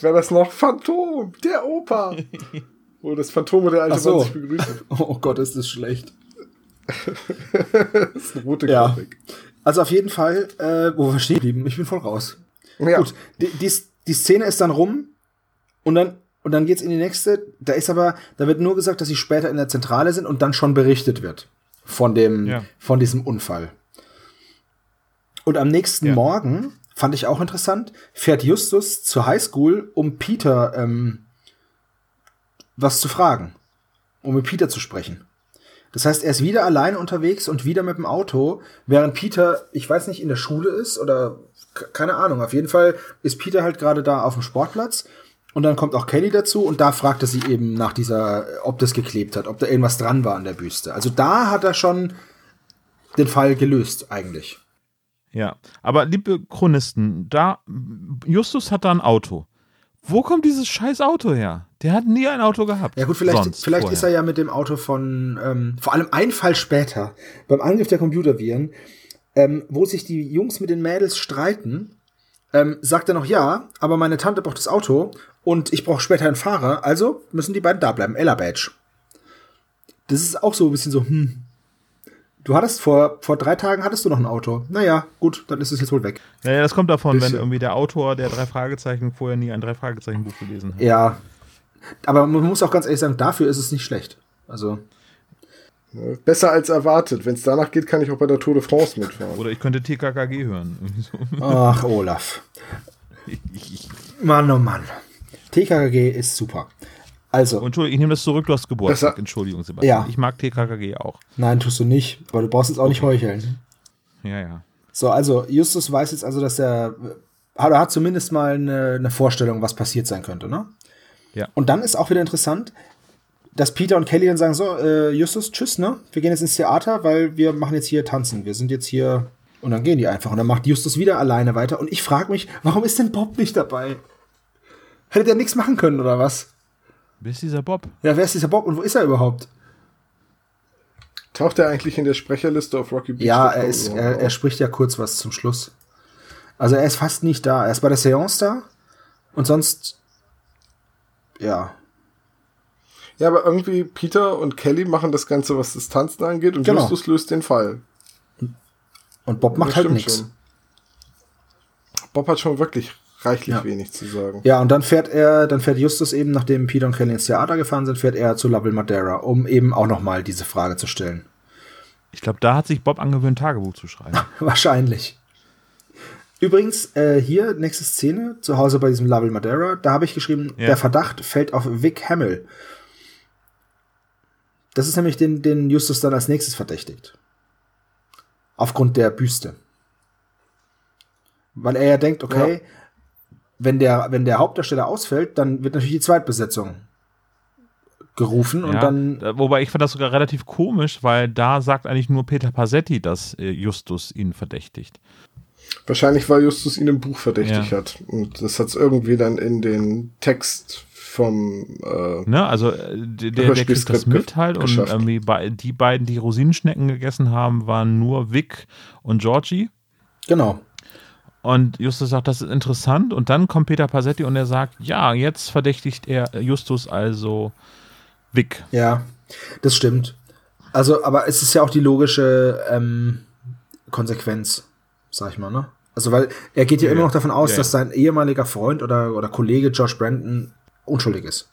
wäre das noch Phantom, der Opa. Wo das Phantom der alte Ach so. Mann sich begrüßen. Oh Gott, ist das schlecht. Das ist eine rote Ja. Grafik. Also auf jeden Fall, äh, wo wir stehen geblieben, ich bin voll raus. Ja. Gut, die, die, die Szene ist dann rum und dann und dann geht's in die nächste. Da ist aber, da wird nur gesagt, dass sie später in der Zentrale sind und dann schon berichtet wird von dem, Ja. von diesem Unfall. Und am nächsten Ja. Morgen fand ich auch interessant, fährt Justus zur Highschool, um Peter ähm, was zu fragen, um mit Peter zu sprechen. Das heißt, er ist wieder alleine unterwegs und wieder mit dem Auto, während Peter, ich weiß nicht, in der Schule ist oder keine Ahnung. Auf jeden Fall ist Peter halt gerade da auf dem Sportplatz und dann kommt auch Kelly dazu und da fragt er sie eben nach dieser, ob das geklebt hat, ob da irgendwas dran war an der Büste. Also da hat er schon den Fall gelöst eigentlich. Ja, aber liebe Chronisten, da Justus hat da ein Auto. Wo kommt dieses scheiß Auto her? Der hat nie ein Auto gehabt. Ja gut, vielleicht, Sonst vielleicht vorher. ist er ja mit dem Auto von, ähm, vor allem ein Fall später, beim Angriff der Computerviren, ähm, wo sich die Jungs mit den Mädels streiten, ähm, sagt er noch, ja, aber meine Tante braucht das Auto und ich brauche später einen Fahrer, also müssen die beiden da bleiben. Ella Badge. Das ist auch so ein bisschen so, hm. Du hattest vor, vor drei Tagen hattest du noch ein Auto. Naja, gut, dann ist es jetzt wohl weg. Ja, ja, das kommt davon, wenn Bisschen. irgendwie der Autor der drei Fragezeichen vorher nie ein drei Fragezeichen Buch gelesen hat. Ja. Aber man muss auch ganz ehrlich sagen, dafür ist es nicht schlecht. Also, Besser als erwartet. Wenn es danach geht, kann ich auch bei der Tour de France mitfahren. Oder ich könnte TKKG hören. Ach, Olaf. Mann, oh Mann. TKKG ist super. Also, Entschuldigung, ich nehme das zurück, du hast Geburtstag. Entschuldigung, Sebastian. Ja. Ich mag TKKG auch. nein, tust du nicht. Aber du brauchst jetzt auch nicht heucheln. Ja, ja. So, also, Justus weiß jetzt also, dass er, hat, er hat zumindest mal eine, eine Vorstellung, was passiert sein könnte, ne? Ja. Und dann ist auch wieder interessant, dass Peter und Kelly dann sagen, so, äh, Justus, tschüss, ne? Wir gehen jetzt ins Theater, weil wir machen jetzt hier tanzen. Wir sind jetzt hier. Und dann gehen die einfach. Und dann macht Justus wieder alleine weiter. Und ich frage mich, warum ist denn Bob nicht dabei? Hätte der nichts machen können, oder was? Wer ist dieser Bob? Ja, wer ist dieser Bob und wo ist er überhaupt? Taucht er eigentlich in der Sprecherliste auf Rocky Beach? Ja, er, ist, er, er spricht ja kurz was zum Schluss. Also er ist fast nicht da. Er ist bei der Seance da. Und sonst, ja. Ja, aber irgendwie Peter und Kelly machen das Ganze, was das Tanzen angeht, und Genau. Justus löst den Fall. Und Bob macht Das halt nichts. Bob hat schon wirklich reichlich Ja. wenig zu sagen. Ja, und dann fährt er, dann fährt Justus eben, nachdem Peter und Kelly ins Theater gefahren sind, fährt er zu Lovell Madeira, um eben auch nochmal diese Frage zu stellen. Ich glaube, da hat sich Bob angewöhnt, Tagebuch zu schreiben. Wahrscheinlich. Übrigens, äh, hier, nächste Szene, zu Hause bei diesem Lovell Madeira, da habe ich geschrieben, Ja. der Verdacht fällt auf Vic Hamill. Das ist nämlich den, den Justus dann als nächstes verdächtigt. Aufgrund der Büste. Weil er ja denkt, okay, wenn, der, wenn der Hauptdarsteller ausfällt, dann wird natürlich die Zweitbesetzung gerufen und ja, dann da- wobei ich fand das sogar relativ komisch, weil da sagt eigentlich nur Peter Passetti, dass äh, Justus ihn verdächtigt. Wahrscheinlich, weil Justus ihn im Buch verdächtig Ja. hat. Und das hat es irgendwie dann in den Text vom äh, Ne? Also äh, der, der, kriegt das mit halt und irgendwie bei, die beiden, die Rosinenschnecken gegessen haben, waren nur Vic und Georgie. genau. Und Justus sagt, das ist interessant. Und dann kommt Peter Passetti und er sagt, ja, jetzt verdächtigt er Justus also Vic. Ja, das stimmt. Also, aber es ist ja auch die logische ähm, Konsequenz, sag ich mal, ne? Also, weil er geht ja, Ja, immer ja. noch davon aus, Ja, dass sein ehemaliger Freund oder, oder Kollege Josh Brandon unschuldig ist.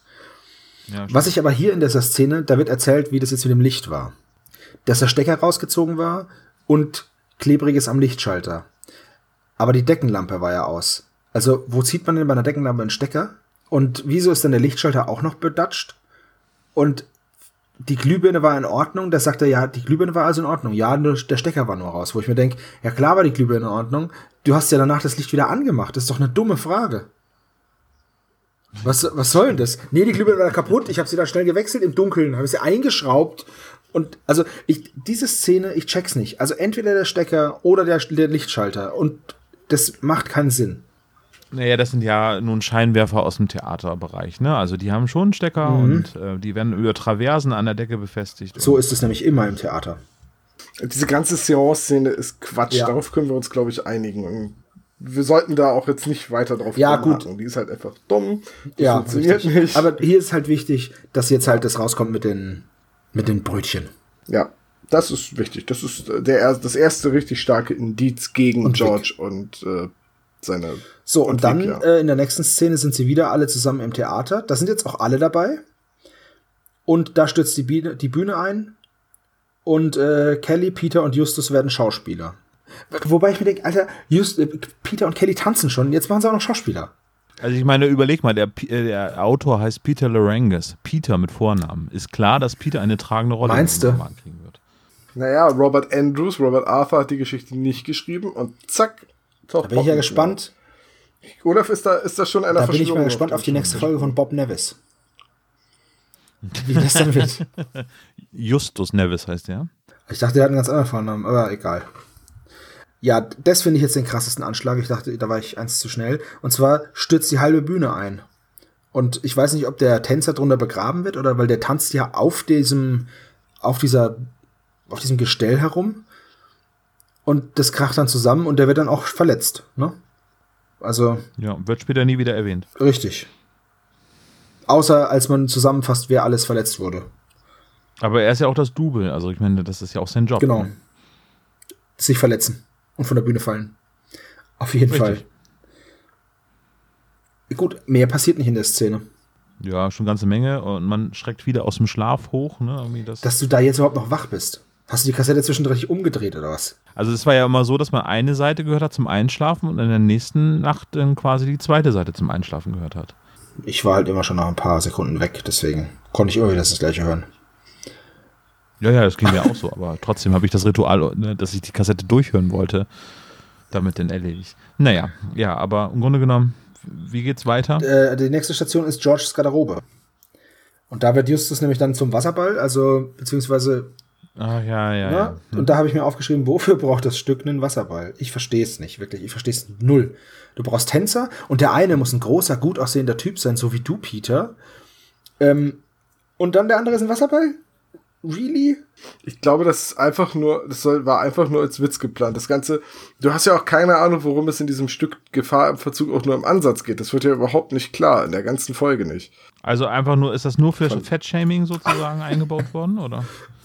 Ja, Was ich aber hier in dieser Szene, da wird erzählt, wie das jetzt mit dem Licht war. Dass der Stecker rausgezogen war und klebriges am Lichtschalter. Aber die Deckenlampe war ja aus. Also, wo zieht man denn bei einer Deckenlampe einen Stecker? Und wieso ist dann der Lichtschalter auch noch bedatscht? Und die Glühbirne war in Ordnung. Da sagt er, ja, die Glühbirne war also in Ordnung. Ja, nur der Stecker war nur raus. Wo ich mir denke, ja klar war die Glühbirne in Ordnung. Du hast ja danach das Licht wieder angemacht. Das ist doch eine dumme Frage. Was, was soll denn das? Nee, die Glühbirne war kaputt. Ich habe sie da schnell gewechselt im Dunkeln, habe sie eingeschraubt. Und also ich, diese Szene, ich check's nicht. Also entweder der Stecker oder der, der Lichtschalter. Und das macht keinen Sinn. Naja, das sind ja nun Scheinwerfer aus dem Theaterbereich, ne? Also die haben schon einen Stecker und äh, die werden über Traversen an der Decke befestigt. So ist es nämlich immer im Theater. Diese ganze Seance-Szene ist Quatsch. Ja. Darauf können wir uns, glaube ich, einigen. wir sollten da auch jetzt nicht weiter drauf Ja, gut. Die ist halt einfach dumm. Die Ja, funktioniert richtig. nicht. Aber hier ist halt wichtig, dass jetzt halt das rauskommt mit den, mit den Brötchen. ja, das ist wichtig. Das ist äh, der, er- das erste richtig starke Indiz gegen Und George und äh, seine. So, und, dann Vic, ja. äh, in der nächsten Szene sind sie wieder alle zusammen im Theater. Da sind jetzt auch alle dabei. Und da stürzt die Bühne, die Bühne ein. Und äh, Kelly, Peter und Justus werden Schauspieler. Wobei ich mir denke, Alter, Just, äh, Peter und Kelly tanzen schon, jetzt machen sie auch noch Schauspieler. Also ich meine, überleg mal, der, äh, der Autor heißt Peter Lorenges. Peter mit Vornamen. Ist klar, dass Peter eine tragende Rolle Meinst in dem? Roman kriegen wird. Naja, Robert Andrews, Robert Arthur hat die Geschichte nicht geschrieben und zack. Da bin ich ja gespannt. Oder ist da, ist das schon einer Da bin ich mal gespannt auf die nächste Folge von Bob Nevis. Wie das dann wird. Justus Nevis heißt der. Ich dachte, er hat einen ganz anderen Vornamen, aber egal. Ja, das finde ich jetzt den krassesten Anschlag. Ich dachte, da war ich eins zu schnell. Und zwar stürzt die halbe Bühne ein. Und ich weiß nicht, ob der Tänzer drunter begraben wird oder weil der tanzt ja auf diesem, auf dieser, auf diesem Gestell herum. Und das kracht dann zusammen und der wird dann auch verletzt, ne? Also, Ja, wird später nie wieder erwähnt. richtig. Außer als man zusammenfasst, wer alles verletzt wurde. Aber er ist ja auch das Double. Also ich meine, das ist ja auch sein Job. Genau. Sich verletzen und von der Bühne fallen. Auf jeden Richtig. Fall. Gut, mehr passiert nicht in der Szene. Ja, schon eine ganze Menge. Und man schreckt wieder aus dem Schlaf hoch. Ne? Irgendwie das Dass du da jetzt überhaupt noch wach bist. Hast du die Kassette zwischendurch umgedreht oder was? also es war ja immer so, dass man eine Seite gehört hat zum Einschlafen und in der nächsten Nacht dann quasi die zweite Seite zum Einschlafen gehört hat. Ich war halt immer schon nach ein paar Sekunden weg, deswegen konnte ich immer wieder das gleiche hören. Ja, ja, das ging mir auch so. Aber trotzdem habe ich das Ritual, ne, dass ich die Kassette durchhören wollte, damit dann erledigt. Naja, ja, aber im Grunde genommen, wie geht's weiter? Äh, die nächste Station ist Georges Garderobe. Und da wird Justus nämlich dann zum Wasserball, also beziehungsweise Ah, ja, ja, Ne? ja. Und da habe ich mir aufgeschrieben, wofür braucht das Stück einen Wasserball? Ich verstehe es nicht, wirklich. Ich verstehe es null. Du brauchst Tänzer und der eine muss ein großer, gut aussehender Typ sein, so wie du, Peter. Ähm, und dann der andere ist ein Wasserball? Really? Ich glaube, das ist einfach nur, das soll, war einfach nur als Witz geplant. Das Ganze, du hast ja auch keine Ahnung, worum es in diesem Stück Gefahr im Verzug auch nur im Ansatz geht. Das wird ja überhaupt nicht klar, in der ganzen Folge nicht. Also einfach nur, ist das nur für Fettshaming sozusagen eingebaut worden, oder?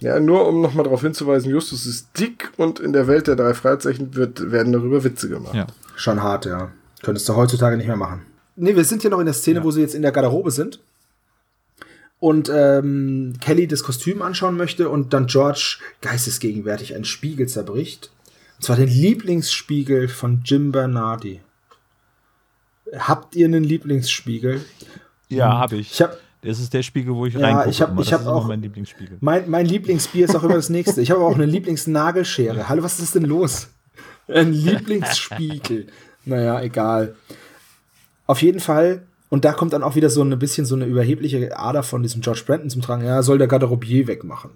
Ja, nur um nochmal darauf hinzuweisen, Justus ist dick und in der Welt der drei Freizeichen wird, werden darüber Witze gemacht. Ja. Schon hart, ja. Könntest du heutzutage nicht mehr machen. Nee, wir sind hier noch in der Szene, wo sie jetzt in der Garderobe sind. Und ähm, Kelly das Kostüm anschauen möchte und dann George geistesgegenwärtig einen Spiegel zerbricht. Und zwar den Lieblingsspiegel von Jim Bernardi. Habt ihr einen Lieblingsspiegel? Ja, habe ich. Ich hab, Das ist der Spiegel, wo ich Ja, reingucke. ich hab- ich das ist auch- mein Lieblingsspiegel. mein, mein Lieblingsbier ist auch immer das nächste. Ich habe auch eine Lieblingsnagelschere. Hallo, was ist denn los? Ein Lieblingsspiegel. Naja, egal. Auf jeden Fall, und da kommt dann auch wieder so ein bisschen so eine überhebliche Ader von diesem George Brandon zum Tragen. Ja, soll der Garderobier wegmachen.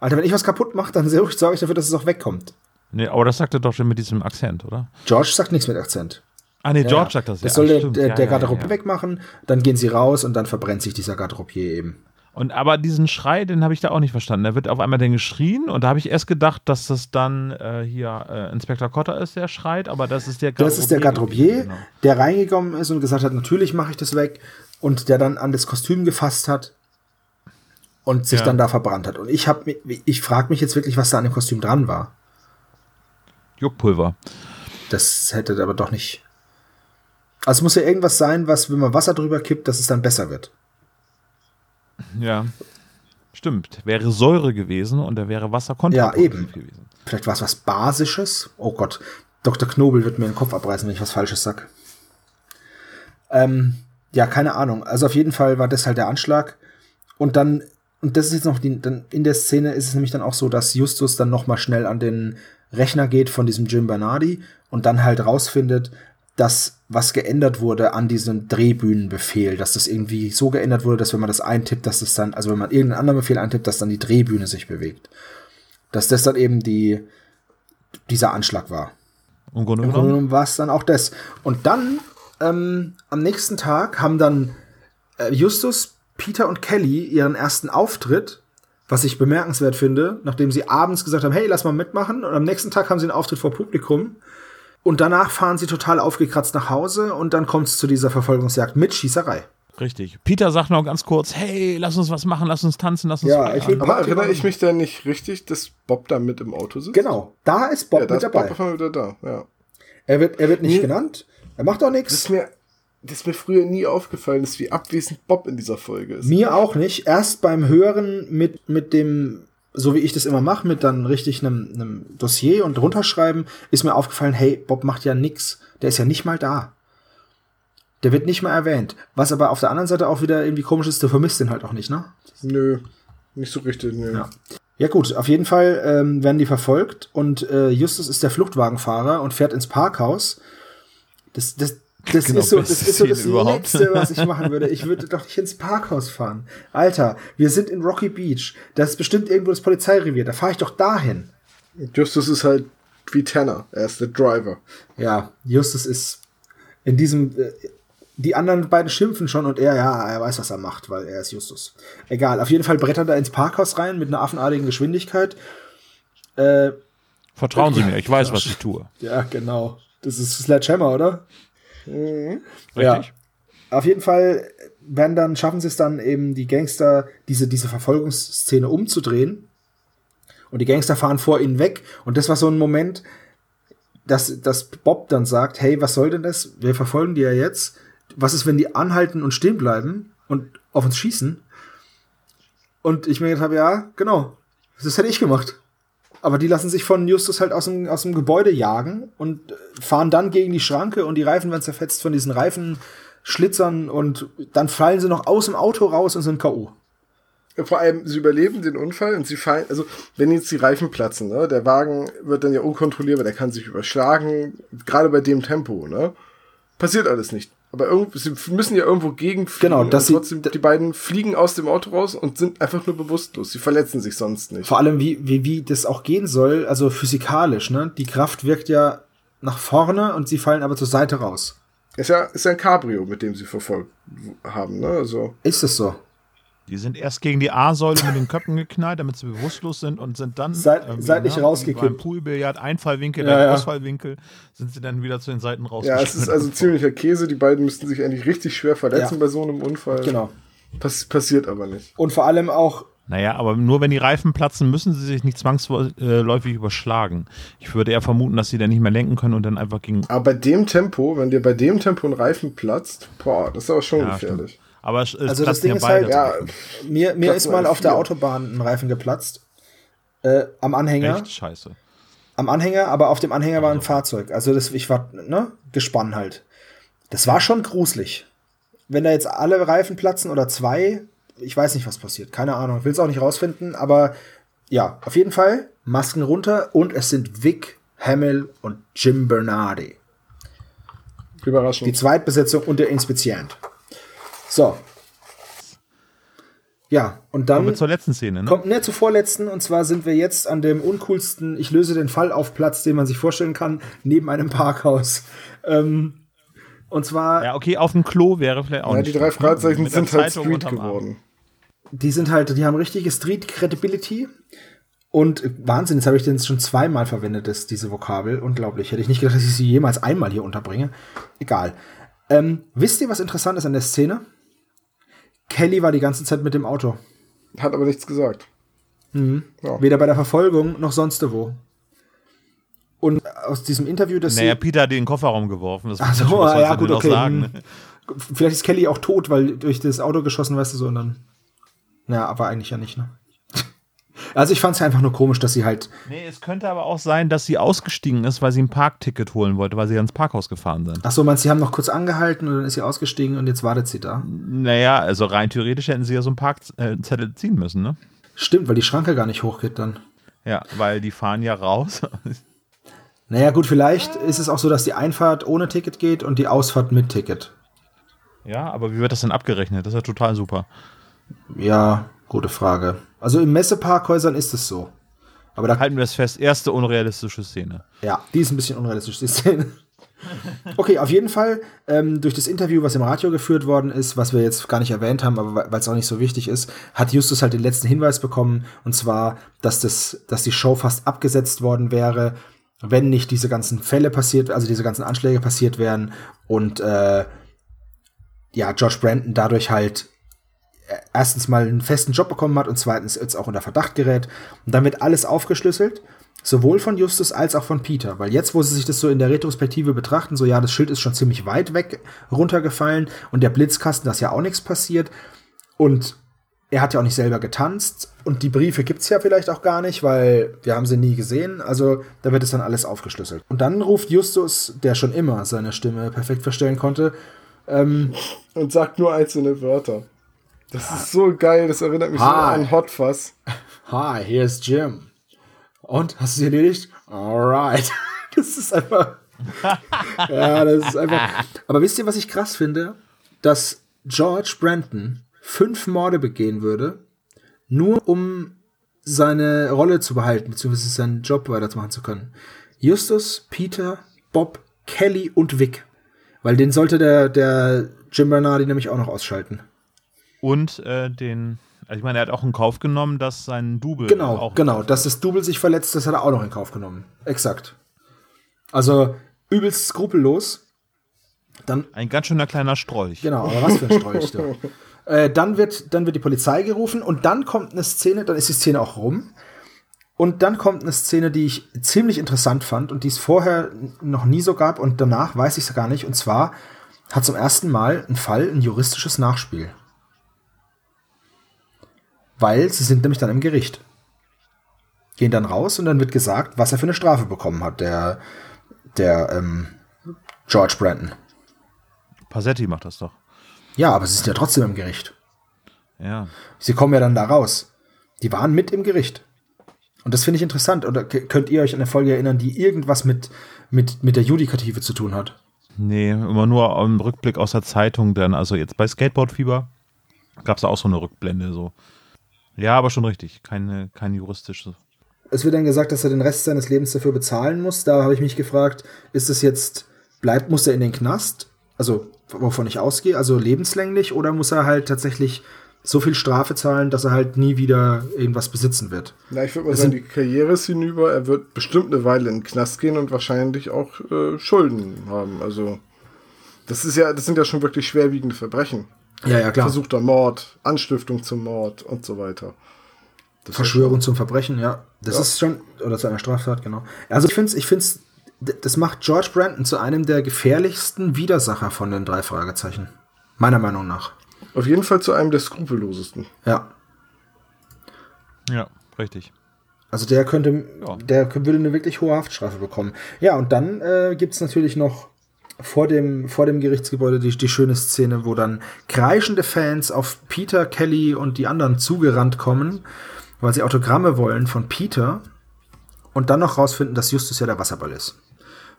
Alter, wenn ich was kaputt mache, dann sorge ich dafür, dass es auch wegkommt. Nee, aber das sagt er doch schon mit diesem Akzent, oder? George sagt nichts mit Akzent. Ah, nee, George Ja, sagt das ja. Das soll der, der, Ja, der Garderobier wegmachen, dann gehen sie raus und dann verbrennt sich dieser Garderobier eben. Und aber diesen Schrei, den habe ich da auch nicht verstanden. Da wird auf einmal dann geschrien und da habe ich erst gedacht, dass das dann äh, hier äh, Inspektor Cotter ist, der schreit, aber das ist der Garderobier. Das ist der Garderobier, Genau. der reingekommen ist und gesagt hat, natürlich mache ich das weg. Und der dann an das Kostüm gefasst hat und sich Ja. dann da verbrannt hat. Und ich habe ich frage mich jetzt wirklich, was da an dem Kostüm dran war. Juckpulver. Das hätte aber doch nicht. Also es muss ja irgendwas sein, was, wenn man Wasser drüber kippt, dass es dann besser wird. Ja. Stimmt. Wäre Säure gewesen und da wäre Wasser Ja, eben. gewesen. Vielleicht war es was Basisches. Oh Gott, Dr. Knobel wird mir den Kopf abreißen, wenn ich was Falsches sag. Ähm, ja, keine Ahnung. Also auf jeden Fall war das halt der Anschlag. Und dann, und das ist jetzt noch die, dann in der Szene ist es nämlich dann auch so, dass Justus dann noch mal schnell an den Rechner geht von diesem Jim Bernardi und dann halt rausfindet, dass was geändert wurde an diesem Drehbühnenbefehl, dass das irgendwie so geändert wurde, dass wenn man das eintippt, dass das dann, also wenn man irgendeinen anderen Befehl eintippt, dass dann die Drehbühne sich bewegt. Dass das dann eben die, dieser Anschlag war. Im Grunde genommen war es dann auch das. Und dann, ähm, am nächsten Tag haben dann äh, Justus, Peter und Kelly ihren ersten Auftritt, was ich bemerkenswert finde, nachdem sie abends gesagt haben, hey, lass mal mitmachen. Und am nächsten Tag haben sie einen Auftritt vor Publikum. Und danach fahren sie total aufgekratzt nach Hause und dann kommt es zu dieser Verfolgungsjagd mit Schießerei. Richtig. Peter sagt noch ganz kurz, hey, lass uns was machen, lass uns tanzen, lass uns Ja, ich will- Aber erinnere ich mich denn nicht richtig, dass Bob da mit im Auto sitzt? Genau, da ist Bob Ja, da mit ist dabei. Bob wieder da. Ja. Er wird, er wird nicht Mir- genannt, er macht auch Das nichts. ist mir, das ist mir früher nie aufgefallen, ist, wie abwesend Bob in dieser Folge ist. Mir auch nicht. Erst beim Hören mit, mit dem, so wie ich das immer mache, mit dann richtig einem, einem Dossier und runterschreiben, ist mir aufgefallen, hey, Bob macht ja nix. Der ist ja nicht mal da. Der wird nicht mal erwähnt. Was aber auf der anderen Seite auch wieder irgendwie komisch ist, du vermisst den halt auch nicht, ne? Nö, nicht so richtig, nö. Ja. Ja gut, auf jeden Fall ähm, werden die verfolgt und äh, Justus ist der Fluchtwagenfahrer und fährt ins Parkhaus. Das, das, das Genau, ist so das, ist so das überhaupt. Letzte, was ich machen würde. Ich würde doch nicht ins Parkhaus fahren. Alter, wir sind in Rocky Beach. Das ist bestimmt irgendwo das Polizeirevier. Da fahre ich doch dahin. Justus ist halt wie Tanner. Er ist der Driver. Ja, Justus ist in diesem. Äh, die anderen beiden schimpfen schon und er, ja, er weiß, was er macht, weil er ist Justus. Egal, auf jeden Fall brettert er ins Parkhaus rein mit einer affenartigen Geschwindigkeit. Äh, Vertrauen Sie mir, ich weiß, was ich tue. Ja, genau. Das ist Sledgehammer, oder? Richtig? Auf jeden Fall werden dann, schaffen sie es dann eben, die Gangster diese, diese Verfolgungsszene umzudrehen. Und die Gangster fahren vor ihnen weg. Und das war so ein Moment, dass, dass Bob dann sagt, hey, was soll denn das? Wir verfolgen die ja jetzt. Was ist, wenn die anhalten und stehen bleiben und auf uns schießen? Und ich mir gedacht habe, ja, genau. Das hätte ich gemacht. Aber die lassen sich von Justus halt aus dem, aus dem Gebäude jagen und äh, fahren dann gegen die Schranke und die Reifen werden zerfetzt von diesen Reifenschlitzern und dann fallen sie noch aus dem Auto raus und sind K.O. Vor allem, sie überleben den Unfall und sie fallen, also wenn jetzt die Reifen platzen, ne, der Wagen wird dann ja unkontrollierbar, der kann sich überschlagen, gerade bei dem Tempo, ne? Passiert alles nicht. Aber sie müssen ja irgendwo gegenfliegen. Genau, dass und sie- trotzdem, die beiden fliegen aus dem Auto raus und sind einfach nur bewusstlos. Sie verletzen sich sonst nicht. Vor allem, wie, wie, wie das auch gehen soll, also physikalisch, ne? Die Kraft wirkt ja nach vorne und sie fallen aber zur Seite raus. Ist ja, ist ja ein Cabrio, mit dem sie verfolgt haben, ne? Also, Ist es so? Die sind erst gegen die A-Säule mit den Köpfen geknallt, damit sie bewusstlos sind und sind dann Seit- irgendwie, seitlich ne, rausgekippt. Beim Poolbillard, Einfallwinkel, Ja, dann ja. Ausfallwinkel, sind sie dann wieder zu den Seiten ja, rausgeschmissen. es ist also ziemlicher Käse. Die beiden müssten sich eigentlich richtig schwer verletzen Ja. bei so einem Unfall. Genau. Pass passiert aber nicht. Und vor allem auch, Naja, aber nur wenn die Reifen platzen, müssen sie sich nicht zwangsläufig überschlagen. Ich würde eher vermuten, dass sie dann nicht mehr lenken können und dann einfach gegen. Aber bei dem Tempo, wenn dir bei dem Tempo ein Reifen platzt, boah, das ist aber schon Ja, gefährlich. Aber es, es Also das Ding ja ist halt- Ja, mir, mir ist mal auf der. Autobahn ein Reifen geplatzt. Äh, am Anhänger. Echt scheiße. Am Anhänger, aber auf dem Anhänger war ein Fahrzeug. Also das, ich war, ne, gespannt halt. Das war schon gruselig. Wenn da jetzt alle Reifen platzen oder zwei, ich weiß nicht, was passiert. Keine Ahnung. Ich will es auch nicht rausfinden, aber ja, auf jeden Fall Masken runter und es sind Vic, Hamill und Jim Bernardi. Die überraschend. Zweitbesetzung und der Inspizient. So. Ja, und dann Kommen wir zur letzten Szene, ne? kommt ne, zur vorletzten und zwar sind wir jetzt an dem uncoolsten Ich löse den Fall auf Platz, den man sich vorstellen kann, neben einem Parkhaus. Ähm, und zwar, Ja, okay, auf dem Klo wäre vielleicht auch Ja, nicht die drei ne? Fragezeichen sind halt Street geworden. die sind halt, die haben richtige Street Credibility. Und Wahnsinn, jetzt habe ich den schon zweimal verwendet, das, diese Vokabel. Unglaublich. Hätte ich nicht gedacht, dass ich sie jemals einmal hier unterbringe. Egal. Ähm, wisst ihr, was interessant ist an der Szene? Kelly war die ganze Zeit mit dem Auto. Hat aber nichts gesagt. Ja. Weder bei der Verfolgung noch sonst wo. Und aus diesem Interview, das Naja, sie. Peter hat den Kofferraum geworfen. Das Ach so, was sollst ja, gut, okay. Sagen, hm. ne? Vielleicht ist Kelly auch tot, weil durch das Auto geschossen, weißt du so, und dann. Naja, aber eigentlich ja nicht, ne? Also ich fand es einfach nur komisch, dass sie halt. Nee, es könnte aber auch sein, dass sie ausgestiegen ist, weil sie ein Parkticket holen wollte, weil sie ans Parkhaus gefahren sind. Ach so, meinst du, sie haben noch kurz angehalten und dann ist sie ausgestiegen und jetzt wartet sie da? Naja, also rein theoretisch hätten sie ja so einen Parkzettel ziehen müssen, ne? Stimmt, weil die Schranke gar nicht hochgeht dann. Ja, weil die fahren ja raus. Naja, gut, vielleicht ist es auch so, dass die Einfahrt ohne Ticket geht und die Ausfahrt mit Ticket. ja, aber wie wird das denn abgerechnet? Das ist ja total super. Ja, gute Frage. Also in Messeparkhäusern ist es so. Aber da Halten wir es fest, erste unrealistische Szene. Ja, die ist ein bisschen unrealistisch, die Szene. Okay, auf jeden Fall, ähm, durch das Interview, was im Radio geführt worden ist, was wir jetzt gar nicht erwähnt haben, aber weil es auch nicht so wichtig ist, hat Justus halt den letzten Hinweis bekommen, und zwar, dass, das, dass die Show fast abgesetzt worden wäre, wenn nicht diese ganzen Fälle passiert, also diese ganzen Anschläge passiert wären und äh, ja, Josh Brandon dadurch halt erstens mal einen festen Job bekommen hat und zweitens jetzt auch unter Verdacht gerät. Und dann wird alles aufgeschlüsselt, sowohl von Justus als auch von Peter. Weil jetzt, wo sie sich das so in der Retrospektive betrachten, so ja, das Schild ist schon ziemlich weit weg runtergefallen und der Blitzkasten, da ist ja auch nichts passiert. Und er hat ja auch nicht selber getanzt und die Briefe gibt's ja vielleicht auch gar nicht, weil wir haben sie nie gesehen. Also da wird es dann alles aufgeschlüsselt. Und dann ruft Justus, der schon immer seine Stimme perfekt verstellen konnte, ähm, Und sagt nur einzelne Wörter. Das ist so geil, das erinnert mich so Hi. an Hot Fuzz. Hi, hier ist Jim. Und, hast du sie erledigt? Alright. Das ist einfach. ja, das ist einfach. Aber wisst ihr, was ich krass finde? Dass George Brandon fünf Morde begehen würde, nur um seine Rolle zu behalten, beziehungsweise seinen Job weiterzumachen zu können. Justus, Peter, Bob, Kelly und Vic. Weil den sollte der, der Jim Bernardi nämlich auch noch ausschalten. Und äh, den, also ich meine, er hat auch in Kauf genommen, dass sein Double Genau, auch genau. Dass das Double sich verletzt, das hat er auch noch in Kauf genommen. Exakt. Also übelst skrupellos. Dann, ein ganz schöner kleiner Strolch. genau, aber was für ein Strolch. du. äh, dann, wird, dann wird die Polizei gerufen und dann kommt eine Szene, dann ist die Szene auch rum. Und dann kommt eine Szene, die ich ziemlich interessant fand und die es vorher noch nie so gab und danach weiß ich es gar nicht. Und zwar hat zum ersten Mal ein Fall ein juristisches Nachspiel. Weil sie sind nämlich dann im Gericht. Gehen dann raus und dann wird gesagt, was er für eine Strafe bekommen hat, der, der ähm, George Brandon. Passetti macht das doch. Ja, aber sie sind ja trotzdem im Gericht. Ja. Sie kommen ja dann da raus. Die waren mit im Gericht. Und das finde ich interessant. Oder könnt ihr euch an eine Folge erinnern, die irgendwas mit, mit, mit der Judikative zu tun hat? Nee, immer nur im Rückblick aus der Zeitung, denn also jetzt bei Skateboard-Fieber gab es auch so eine Rückblende so. Ja, aber schon richtig. Keine, keine juristische. Es wird dann gesagt, dass er den Rest seines Lebens dafür bezahlen muss. Da habe ich mich gefragt, ist es jetzt, bleibt, muss er in den Knast? Also, wovon ich ausgehe, also lebenslänglich, oder muss er halt tatsächlich so viel Strafe zahlen, dass er halt nie wieder irgendwas besitzen wird? Na, ich würde mal Das sagen, die Karriere ist hinüber. Er wird bestimmt eine Weile in den Knast gehen und wahrscheinlich auch äh, Schulden haben. Also, das ist ja, das sind ja schon wirklich schwerwiegende Verbrechen. Ja, ja, klar. Versuchter Mord, Anstiftung zum Mord und so weiter. Das Verschwörung zum Verbrechen, ja. Das Ja. ist schon, oder zu einer Straftat, genau. Also ich finde es, ich find's, das macht George Brandon zu einem der gefährlichsten Widersacher von den drei Fragezeichen. Meiner Meinung nach. auf jeden Fall zu einem der skrupellosesten. Ja. Ja, richtig. Also der könnte, Ja. der würde eine wirklich hohe Haftstrafe bekommen. Ja, und dann äh, gibt es natürlich noch vor dem, vor dem Gerichtsgebäude die, die schöne Szene, wo dann kreischende Fans auf Peter, Kelly und die anderen zugerannt kommen, weil sie Autogramme wollen von Peter und dann noch rausfinden, dass Justus ja der Wasserball ist.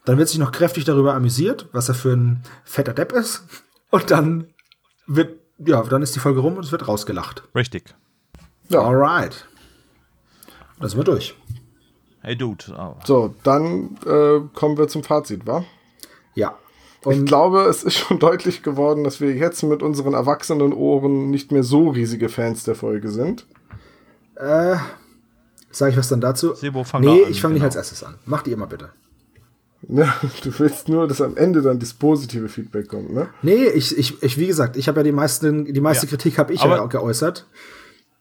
Dann wird sich noch kräftig darüber amüsiert, was er für ein fetter Depp ist. Und dann wird, ja, dann ist die Folge rum und es wird rausgelacht. Richtig. Ja. Alright. Da sind wir durch. Hey Dude. Oh. So, dann äh, kommen wir zum Fazit, wa? Ja. Ich Und glaube, es ist schon deutlich geworden, dass wir jetzt mit unseren erwachsenen Ohren nicht mehr so riesige Fans der Folge sind. Äh, sag ich was dann dazu? Sebo, fang nee, an, ich fange nicht genau. als erstes an. Macht ihr mal bitte. Ne? Du willst nur, dass am Ende dann das positive Feedback kommt, ne? Nee, ich, ich, ich wie gesagt, ich habe ja die meisten, die meiste Ja. Kritik habe ich Aber- ja geäußert.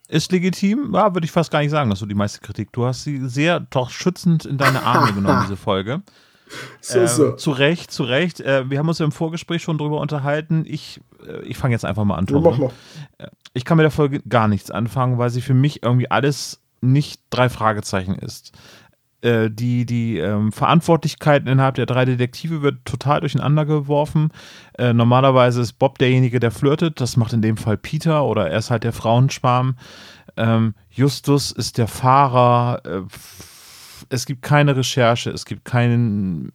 Ist legitim? Ja, würde ich fast gar nicht sagen, dass du die meiste Kritik. Du hast sie sehr doch schützend in deine Arme genommen, diese Folge. So, Ähm, so. Zu Recht, zu Recht. Äh, wir haben uns im Vorgespräch schon drüber unterhalten. Ich, äh, ich fange jetzt einfach mal an, Tom. mach mal. Ich kann mit der Folge gar nichts anfangen, weil sie für mich irgendwie alles nicht drei Fragezeichen ist. Äh, die die ähm, Verantwortlichkeit innerhalb der drei Detektive wird total durcheinander geworfen. Äh, normalerweise ist Bob derjenige, der flirtet. Das macht in dem Fall Peter oder er ist halt der Frauenschwarm. Ähm, Justus ist der Fahrer. Es gibt keine Recherche, es gibt keinen.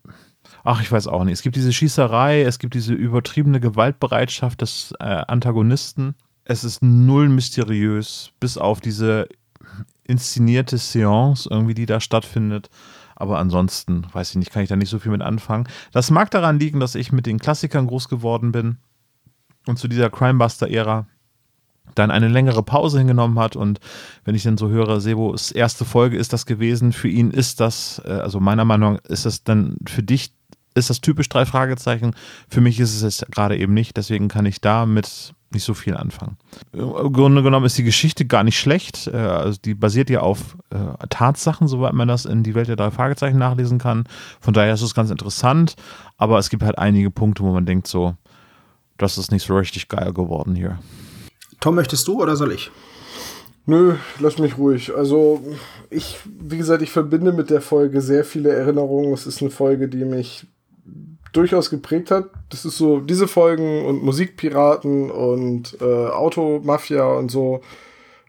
Ach, ich weiß auch nicht. Es gibt diese Schießerei, es gibt diese übertriebene Gewaltbereitschaft des äh, Antagonisten. Es ist null mysteriös, bis auf diese inszenierte Seance, irgendwie, die da stattfindet. Aber ansonsten, weiß ich nicht, kann ich da nicht so viel mit anfangen. Das mag daran liegen, dass ich mit den Klassikern groß geworden bin und zu dieser Crimebuster-Ära dann eine längere Pause hingenommen hat. Und wenn ich dann so höre, Sebos erste Folge ist das gewesen, für ihn ist das, äh, also meiner Meinung nach ist das dann für dich, ist das typisch drei Fragezeichen, für mich ist es es gerade eben nicht, deswegen kann ich da mit nicht so viel anfangen. Im Grunde genommen ist die Geschichte gar nicht schlecht, äh, also die basiert ja auf äh, Tatsachen, soweit man das in die Welt der drei Fragezeichen nachlesen kann, von daher ist es ganz interessant, aber es gibt halt einige Punkte, wo man denkt so, das ist nicht so richtig geil geworden hier. Tom, möchtest du oder soll ich? Nö, lass mich ruhig. Also, ich, wie gesagt, ich verbinde mit der Folge sehr viele Erinnerungen. Es ist eine Folge, die mich durchaus geprägt hat. Das ist so, diese Folgen und Musikpiraten und äh, Automafia und so.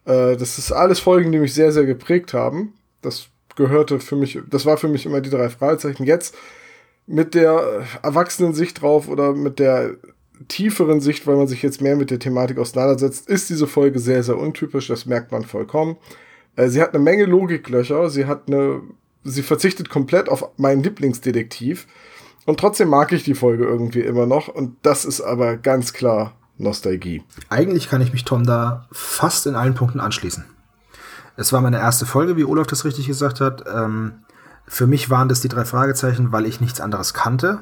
Äh, das ist alles Folgen, die mich sehr, sehr geprägt haben. Das gehörte für mich, das war für mich immer die drei Fragezeichen. Jetzt mit der erwachsenen Sicht drauf oder mit der tieferen Sicht, weil man sich jetzt mehr mit der Thematik auseinandersetzt, ist diese Folge sehr, sehr untypisch. Das merkt man vollkommen. Äh, sie hat eine Menge Logiklöcher. Sie hat eine, sie verzichtet komplett auf meinen Lieblingsdetektiv. Und trotzdem mag ich die Folge irgendwie immer noch. Und das ist aber ganz klar Nostalgie. Eigentlich kann ich mich Tom da fast in allen Punkten anschließen. Es war meine erste Folge, wie Olaf das richtig gesagt hat. Ähm, für mich waren das die drei Fragezeichen, weil ich nichts anderes kannte.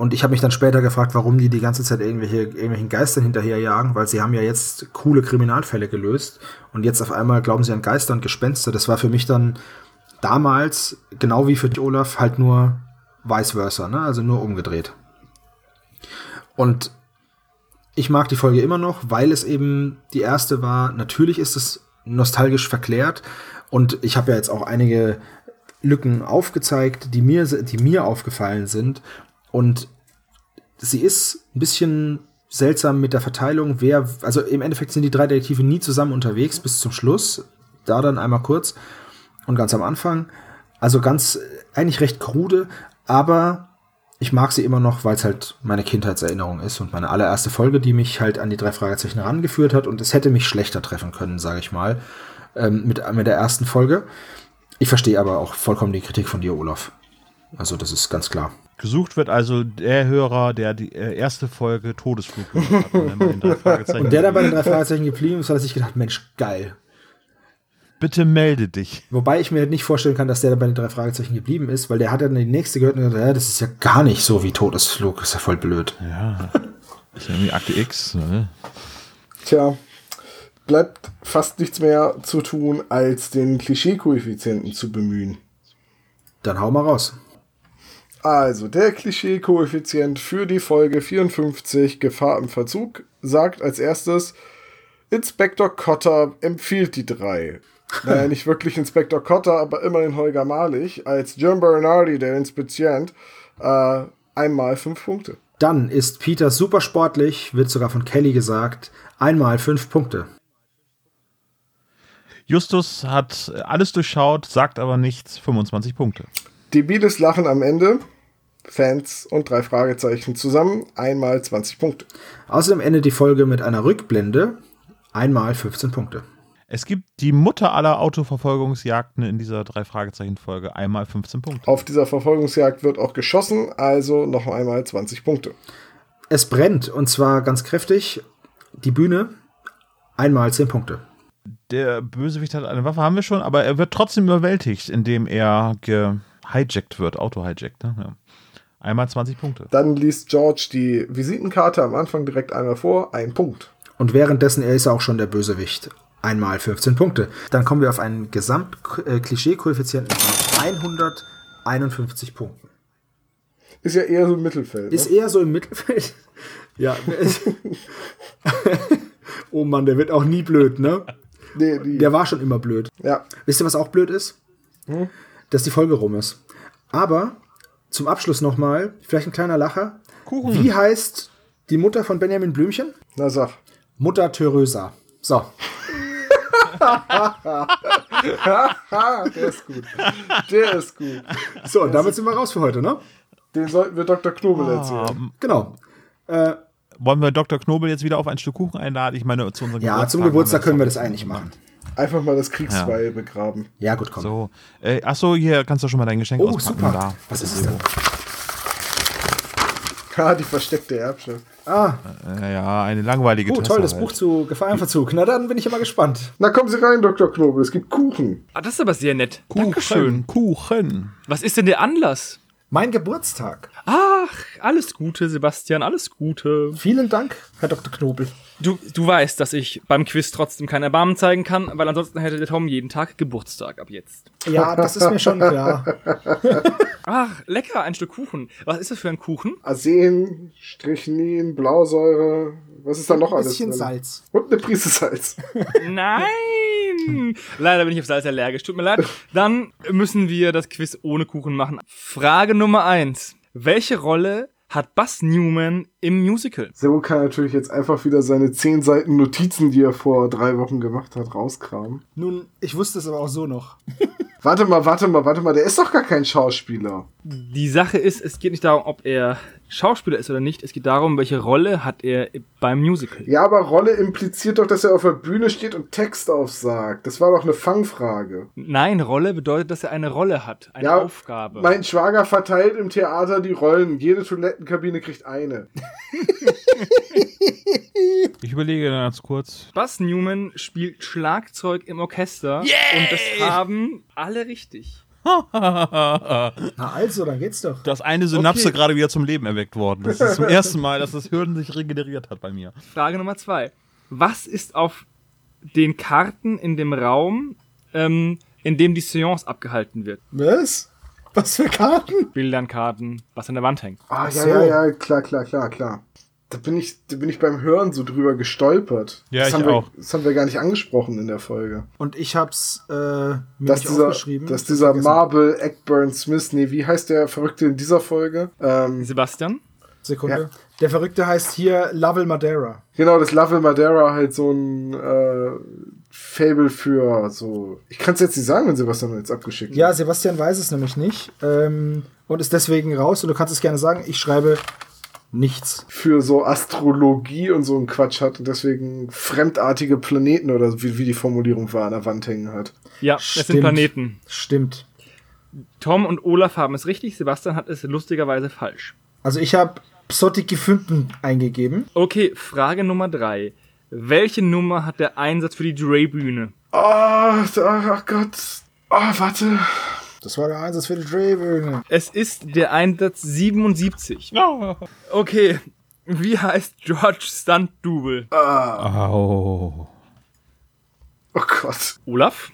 Und ich habe mich dann später gefragt, warum die die ganze Zeit irgendwelche, irgendwelchen Geistern hinterherjagen, weil sie haben ja jetzt coole Kriminalfälle gelöst und jetzt auf einmal glauben sie an Geister und Gespenster. Das war für mich dann damals, genau wie für Olaf, halt nur vice versa, ne? also nur umgedreht. Und ich mag die Folge immer noch, weil es eben die erste war. Natürlich ist es nostalgisch verklärt und ich habe ja jetzt auch einige Lücken aufgezeigt, die mir, die mir aufgefallen sind. Und sie ist ein bisschen seltsam mit der Verteilung, wer, also im Endeffekt sind die drei Detektive nie zusammen unterwegs bis zum Schluss. Da dann einmal kurz und ganz am Anfang. Also ganz, eigentlich recht krude, aber ich mag sie immer noch, weil es halt meine Kindheitserinnerung ist und meine allererste Folge, die mich halt an die drei Fragezeichen herangeführt hat und es hätte mich schlechter treffen können, sage ich mal, ähm, mit, mit der ersten Folge. Ich verstehe aber auch vollkommen die Kritik von dir, Olaf. Also das ist ganz klar. Gesucht wird also der Hörer, der die äh, erste Folge Todesflug gehört hat. Und, und der da bei den drei Fragezeichen geblieben ist, hat sich gedacht, Mensch, geil. Bitte melde dich. Wobei ich mir nicht vorstellen kann, dass der da bei den drei Fragezeichen geblieben ist, weil der hat dann die nächste gehört und gesagt, ja, das ist ja gar nicht so wie Todesflug, ist ja voll blöd. Ja, ist ja irgendwie Akte X. Ne? Tja, bleibt fast nichts mehr zu tun, als den Klischee-Koeffizienten zu bemühen. Dann hau mal raus. Also, der Klischee-Koeffizient für die Folge 54 Gefahr im Verzug sagt als erstes, Inspektor Cotter empfiehlt die drei. Naja, nicht wirklich Inspektor Cotter, aber immerhin Holger Malig als John Bernardi, der Inspizient, äh, einmal fünf Punkte. Dann ist Peter super sportlich, wird sogar von Kelly gesagt, einmal fünf Punkte. Justus hat alles durchschaut, sagt aber nichts, 25 Punkte. Debiles Lachen am Ende, Fans und drei Fragezeichen zusammen, einmal 20 Punkte. Außerdem endet die Folge mit einer Rückblende, einmal 15 Punkte. Es gibt die Mutter aller Autoverfolgungsjagden in dieser drei Fragezeichen Folge, einmal 15 Punkte. Auf dieser Verfolgungsjagd wird auch geschossen, also noch einmal 20 Punkte. Es brennt und zwar ganz kräftig. Die Bühne, einmal 10 Punkte. Der Bösewicht hat eine Waffe, haben wir schon, aber er wird trotzdem überwältigt, indem er gehijackt wird, auto-hijackt. Ne? Ja. Einmal 20 Punkte. Dann liest George die Visitenkarte am Anfang direkt einmal vor, ein Punkt. Und währenddessen, er ist auch schon der Bösewicht. Einmal 15 Punkte. Dann kommen wir auf einen Gesamt-Klischee-Koeffizienten von 151 Punkten. Ist ja eher so im Mittelfeld. Ist eher so im Mittelfeld. ja. oh Mann, der wird auch nie blöd, ne? Nee, die. Der war schon immer blöd. Ja. Wisst ihr, was auch blöd ist? Hm? Dass die Folge rum ist. Aber zum Abschluss nochmal, vielleicht ein kleiner Lacher. Kuchen. Wie heißt die Mutter von Benjamin Blümchen? Na sag. Mutter Theresa. So. der ist gut. Der ist gut. So, und damit sind wir raus für heute, ne? Den sollten wir Dr. Knobel erzählen. Genau. Äh, Wollen wir Dr. Knobel jetzt wieder auf ein Stück Kuchen einladen? Ich meine, zu unserem ja, zum Geburtstag können wir das eigentlich machen. Einfach mal das Kriegsbeil begraben. Ja, gut, komm. So, äh, achso, hier kannst du schon mal dein Geschenk Oh, auspacken. super. Da. Was ist es denn? Ja, die versteckte Erbschaft. Ah, Äh, ja, eine langweilige oh, toll, das halt. Buch zu Gefahrenverzug. Na dann bin ich immer gespannt. Na, kommen Sie rein, Dr. Knobel, es gibt Kuchen. Ah, das ist aber sehr nett. Kuchen, Dankeschön. Kuchen. Was ist denn der Anlass? Mein Geburtstag. Ach, alles Gute, Sebastian, alles Gute. Vielen Dank, Herr Dr. Knobel. Du, du weißt, dass ich beim Quiz trotzdem kein Erbarmen zeigen kann, weil ansonsten hätte der Tom jeden Tag Geburtstag ab jetzt. Ja, das ist mir schon klar. Ach, lecker, ein Stück Kuchen. Was ist das für ein Kuchen? Arsen, Strychnin, Blausäure. Was ist da noch Ein alles bisschen drin? Salz. Und eine Prise Salz. Nein! Leider bin ich auf Salz allergisch. Tut mir leid. Dann müssen wir das Quiz ohne Kuchen machen. Frage Nummer eins: Welche Rolle hat Buzz Newman im Musical? Sebo kann natürlich jetzt einfach wieder seine 10 Seiten Notizen, die er vor drei Wochen gemacht hat, rauskramen. Nun, ich wusste es aber auch so noch. Warte mal, warte mal, warte mal, der ist doch gar kein Schauspieler. Die Sache ist, es geht nicht darum, ob er Schauspieler ist oder nicht. Es geht darum, welche Rolle hat er beim Musical. Ja, aber Rolle impliziert doch, dass er auf der Bühne steht und Text aufsagt. Das war doch eine Fangfrage. Nein, Rolle bedeutet, dass er eine Rolle hat, eine Ja, Aufgabe. Mein Schwager verteilt im Theater die Rollen. Jede Toilettenkabine kriegt eine. Ich überlege ganz kurz. Buzz Newman spielt Schlagzeug im Orchester und das haben alle richtig. Na also, dann geht's doch. Da ist eine Synapse Okay. gerade wieder zum Leben erweckt worden. Das ist zum ersten Mal, dass das Hirn sich regeneriert hat bei mir. Frage Nummer zwei. Was ist auf den Karten in dem Raum, ähm, in dem die Seance abgehalten wird? Was? Was für Karten? Bildern, Karten, was an der Wand hängt. Ah, ja, so. ja, ja, klar, klar, klar, klar. Da bin ich, da bin ich beim Hören so drüber gestolpert. Ja, das ich haben wir, auch. Das haben wir gar nicht angesprochen in der Folge. Und ich hab's äh, mir Dass dieser, aufgeschrieben. dass Ich dieser. Marble Eckburn Smith, nee, wie heißt der Verrückte in dieser Folge? Ähm, Sebastian? Sekunde. Ja. Der Verrückte heißt hier Lovell Madeira. genau, das Love Madeira halt so ein äh, Fable für so. Ich kann es jetzt nicht sagen, wenn Sebastian jetzt abgeschickt Ja. Sebastian weiß es nämlich nicht ähm, und ist deswegen raus. Und du kannst es gerne sagen. Ich schreibe nichts. Für so Astrologie und so ein Quatsch hat und deswegen fremdartige Planeten oder wie, wie die Formulierung war an der Wand hängen hat. Ja, es sind Stimmt. Planeten. Stimmt. Tom und Olaf haben es richtig, Sebastian hat es lustigerweise falsch. Also ich habe Psotik gefunden eingegeben. Okay, Frage Nummer drei. Welche Nummer hat der Einsatz für die Drehbühne? Oh, ach Gott. Oh, warte. Das war der Einsatz für die Drehbühne. Es ist der Einsatz 77. Okay, wie heißt George Stunt Double? Au. Oh Gott. Olaf?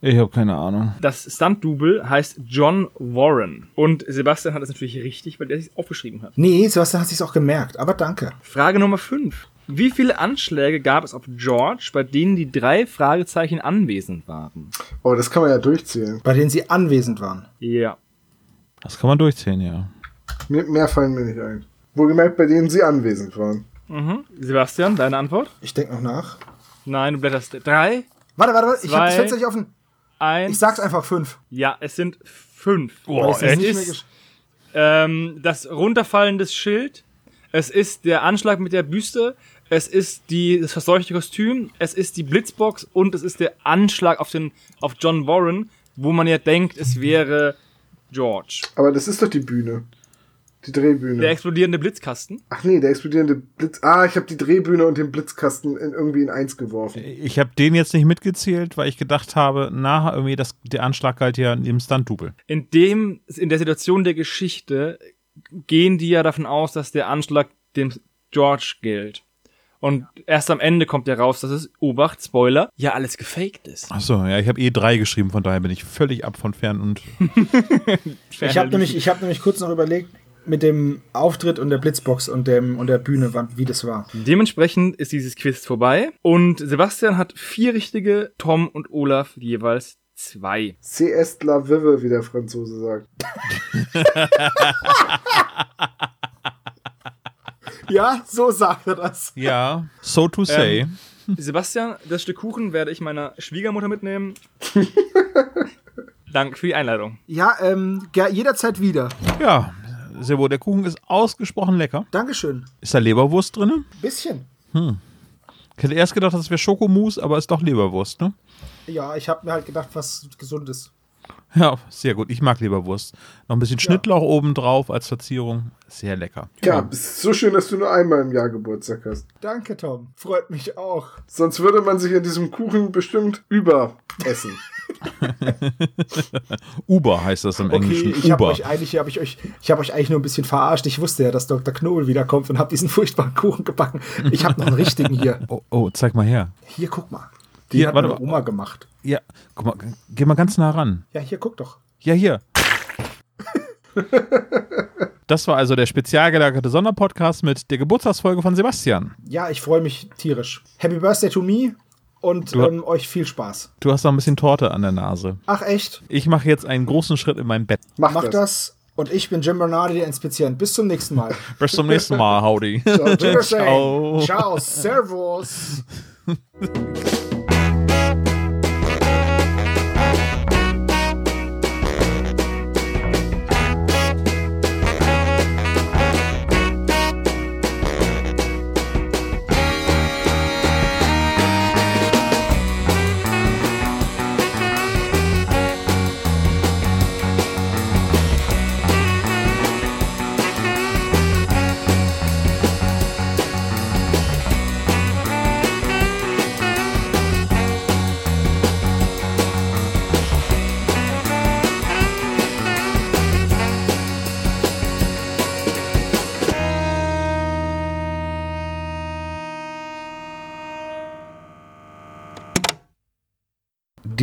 Ich habe keine Ahnung. Das Stunt-Double heißt John Warren. Und Sebastian hat es natürlich richtig, weil der sich aufgeschrieben hat. Nee, Sebastian hat sich's auch gemerkt. Aber danke. Frage Nummer 5. Wie viele Anschläge gab es auf George, bei denen die drei Fragezeichen anwesend waren? Oh, das kann man ja durchzählen. Bei denen sie anwesend waren. Ja. Das kann man durchzählen, ja. Mehr, mehr fallen mir nicht ein. Wohlgemerkt, bei denen sie anwesend waren. Mhm. Sebastian, deine Antwort? Ich denke noch nach. Nein, du blätterst. Drei, Warte, warte, warte. Ich habe das Zwei. Fenster nicht offen. eins. Ich sag's einfach fünf. Ja, es sind fünf. Boah, es echt? Ist ähm, das Runterfallen des Schild. Es ist der Anschlag mit der Büste. Es ist die, das verseuchte Kostüm. Es ist die Blitzbox. Und es ist der Anschlag auf, den, auf John Warren, wo man ja denkt, es wäre George. Aber das ist doch die Bühne. Die Drehbühne. Der explodierende Blitzkasten. Ach nee, der explodierende Blitz. Ah, ich habe die Drehbühne und den Blitzkasten in, irgendwie in eins geworfen. Ich habe den jetzt nicht mitgezählt, weil ich gedacht habe, na, irgendwie das, der Anschlag galt ja im Stunt-Double. In dem, in der Situation der Geschichte gehen die ja davon aus, dass der Anschlag dem George gilt. Und erst am Ende kommt ja raus, dass es, Obacht, Spoiler, ja alles gefaked ist. Achso, ja, ich habe eh drei geschrieben, von daher bin ich völlig ab von fern und. Ich habe nämlich, ich hab nämlich kurz noch überlegt, mit dem Auftritt und der Blitzbox und, dem, und der Bühne, wie das war. Dementsprechend ist dieses Quiz vorbei. Und Sebastian hat vier richtige, Tom und Olaf jeweils zwei. CS la vive, wie der Franzose sagt. Ja, so sagt er das. Ja, so to say. Ähm, Sebastian, das Stück Kuchen werde ich meiner Schwiegermutter mitnehmen. Danke für die Einladung. Ja, ähm, jederzeit wieder. Ja, Sebo, der Kuchen ist ausgesprochen lecker. Dankeschön. Ist da Leberwurst drin? Bisschen. Ich hätte erst gedacht, das wäre Schokomousse, aber ist doch Leberwurst, ne? Ja, ich habe mir halt gedacht, was Gesundes. Ja, sehr gut. Ich mag Leberwurst. Noch ein bisschen Schnittlauch oben drauf als Verzierung. Sehr lecker. Ja, es ist so schön, dass du nur einmal im Jahr Geburtstag hast. Danke, Tom. Freut mich auch. Sonst würde man sich an diesem Kuchen bestimmt überessen. Uber heißt das im Okay, Englischen. ich habe Uber. euch eigentlich, ich euch, ich habe euch eigentlich nur ein bisschen verarscht. Ich wusste ja, dass Dr. Knobel wiederkommt und habe diesen furchtbaren Kuchen gebacken. Ich habe noch einen richtigen hier. Oh, oh, zeig mal her. Hier, guck mal. Die Hier, hat meine mal. Oma gemacht. Ja, guck mal, geh mal ganz nah ran. Ja, hier, guck doch. Ja, hier. Das war also der spezial gelagerte Sonderpodcast mit der Geburtstagsfolge von Sebastian. Ja, ich freue mich tierisch. Happy Birthday to me und Du- ähm, euch viel Spaß. Du hast noch ein bisschen Torte an der Nase. Ach, echt? Ich mache jetzt einen großen Schritt in mein Bett. Mach, Mach das. das. Und ich bin Jim Bernardi, der Inspizient. Bis zum nächsten Mal. Bis zum nächsten Mal, Howdy. Ciao. Ciao. Servus.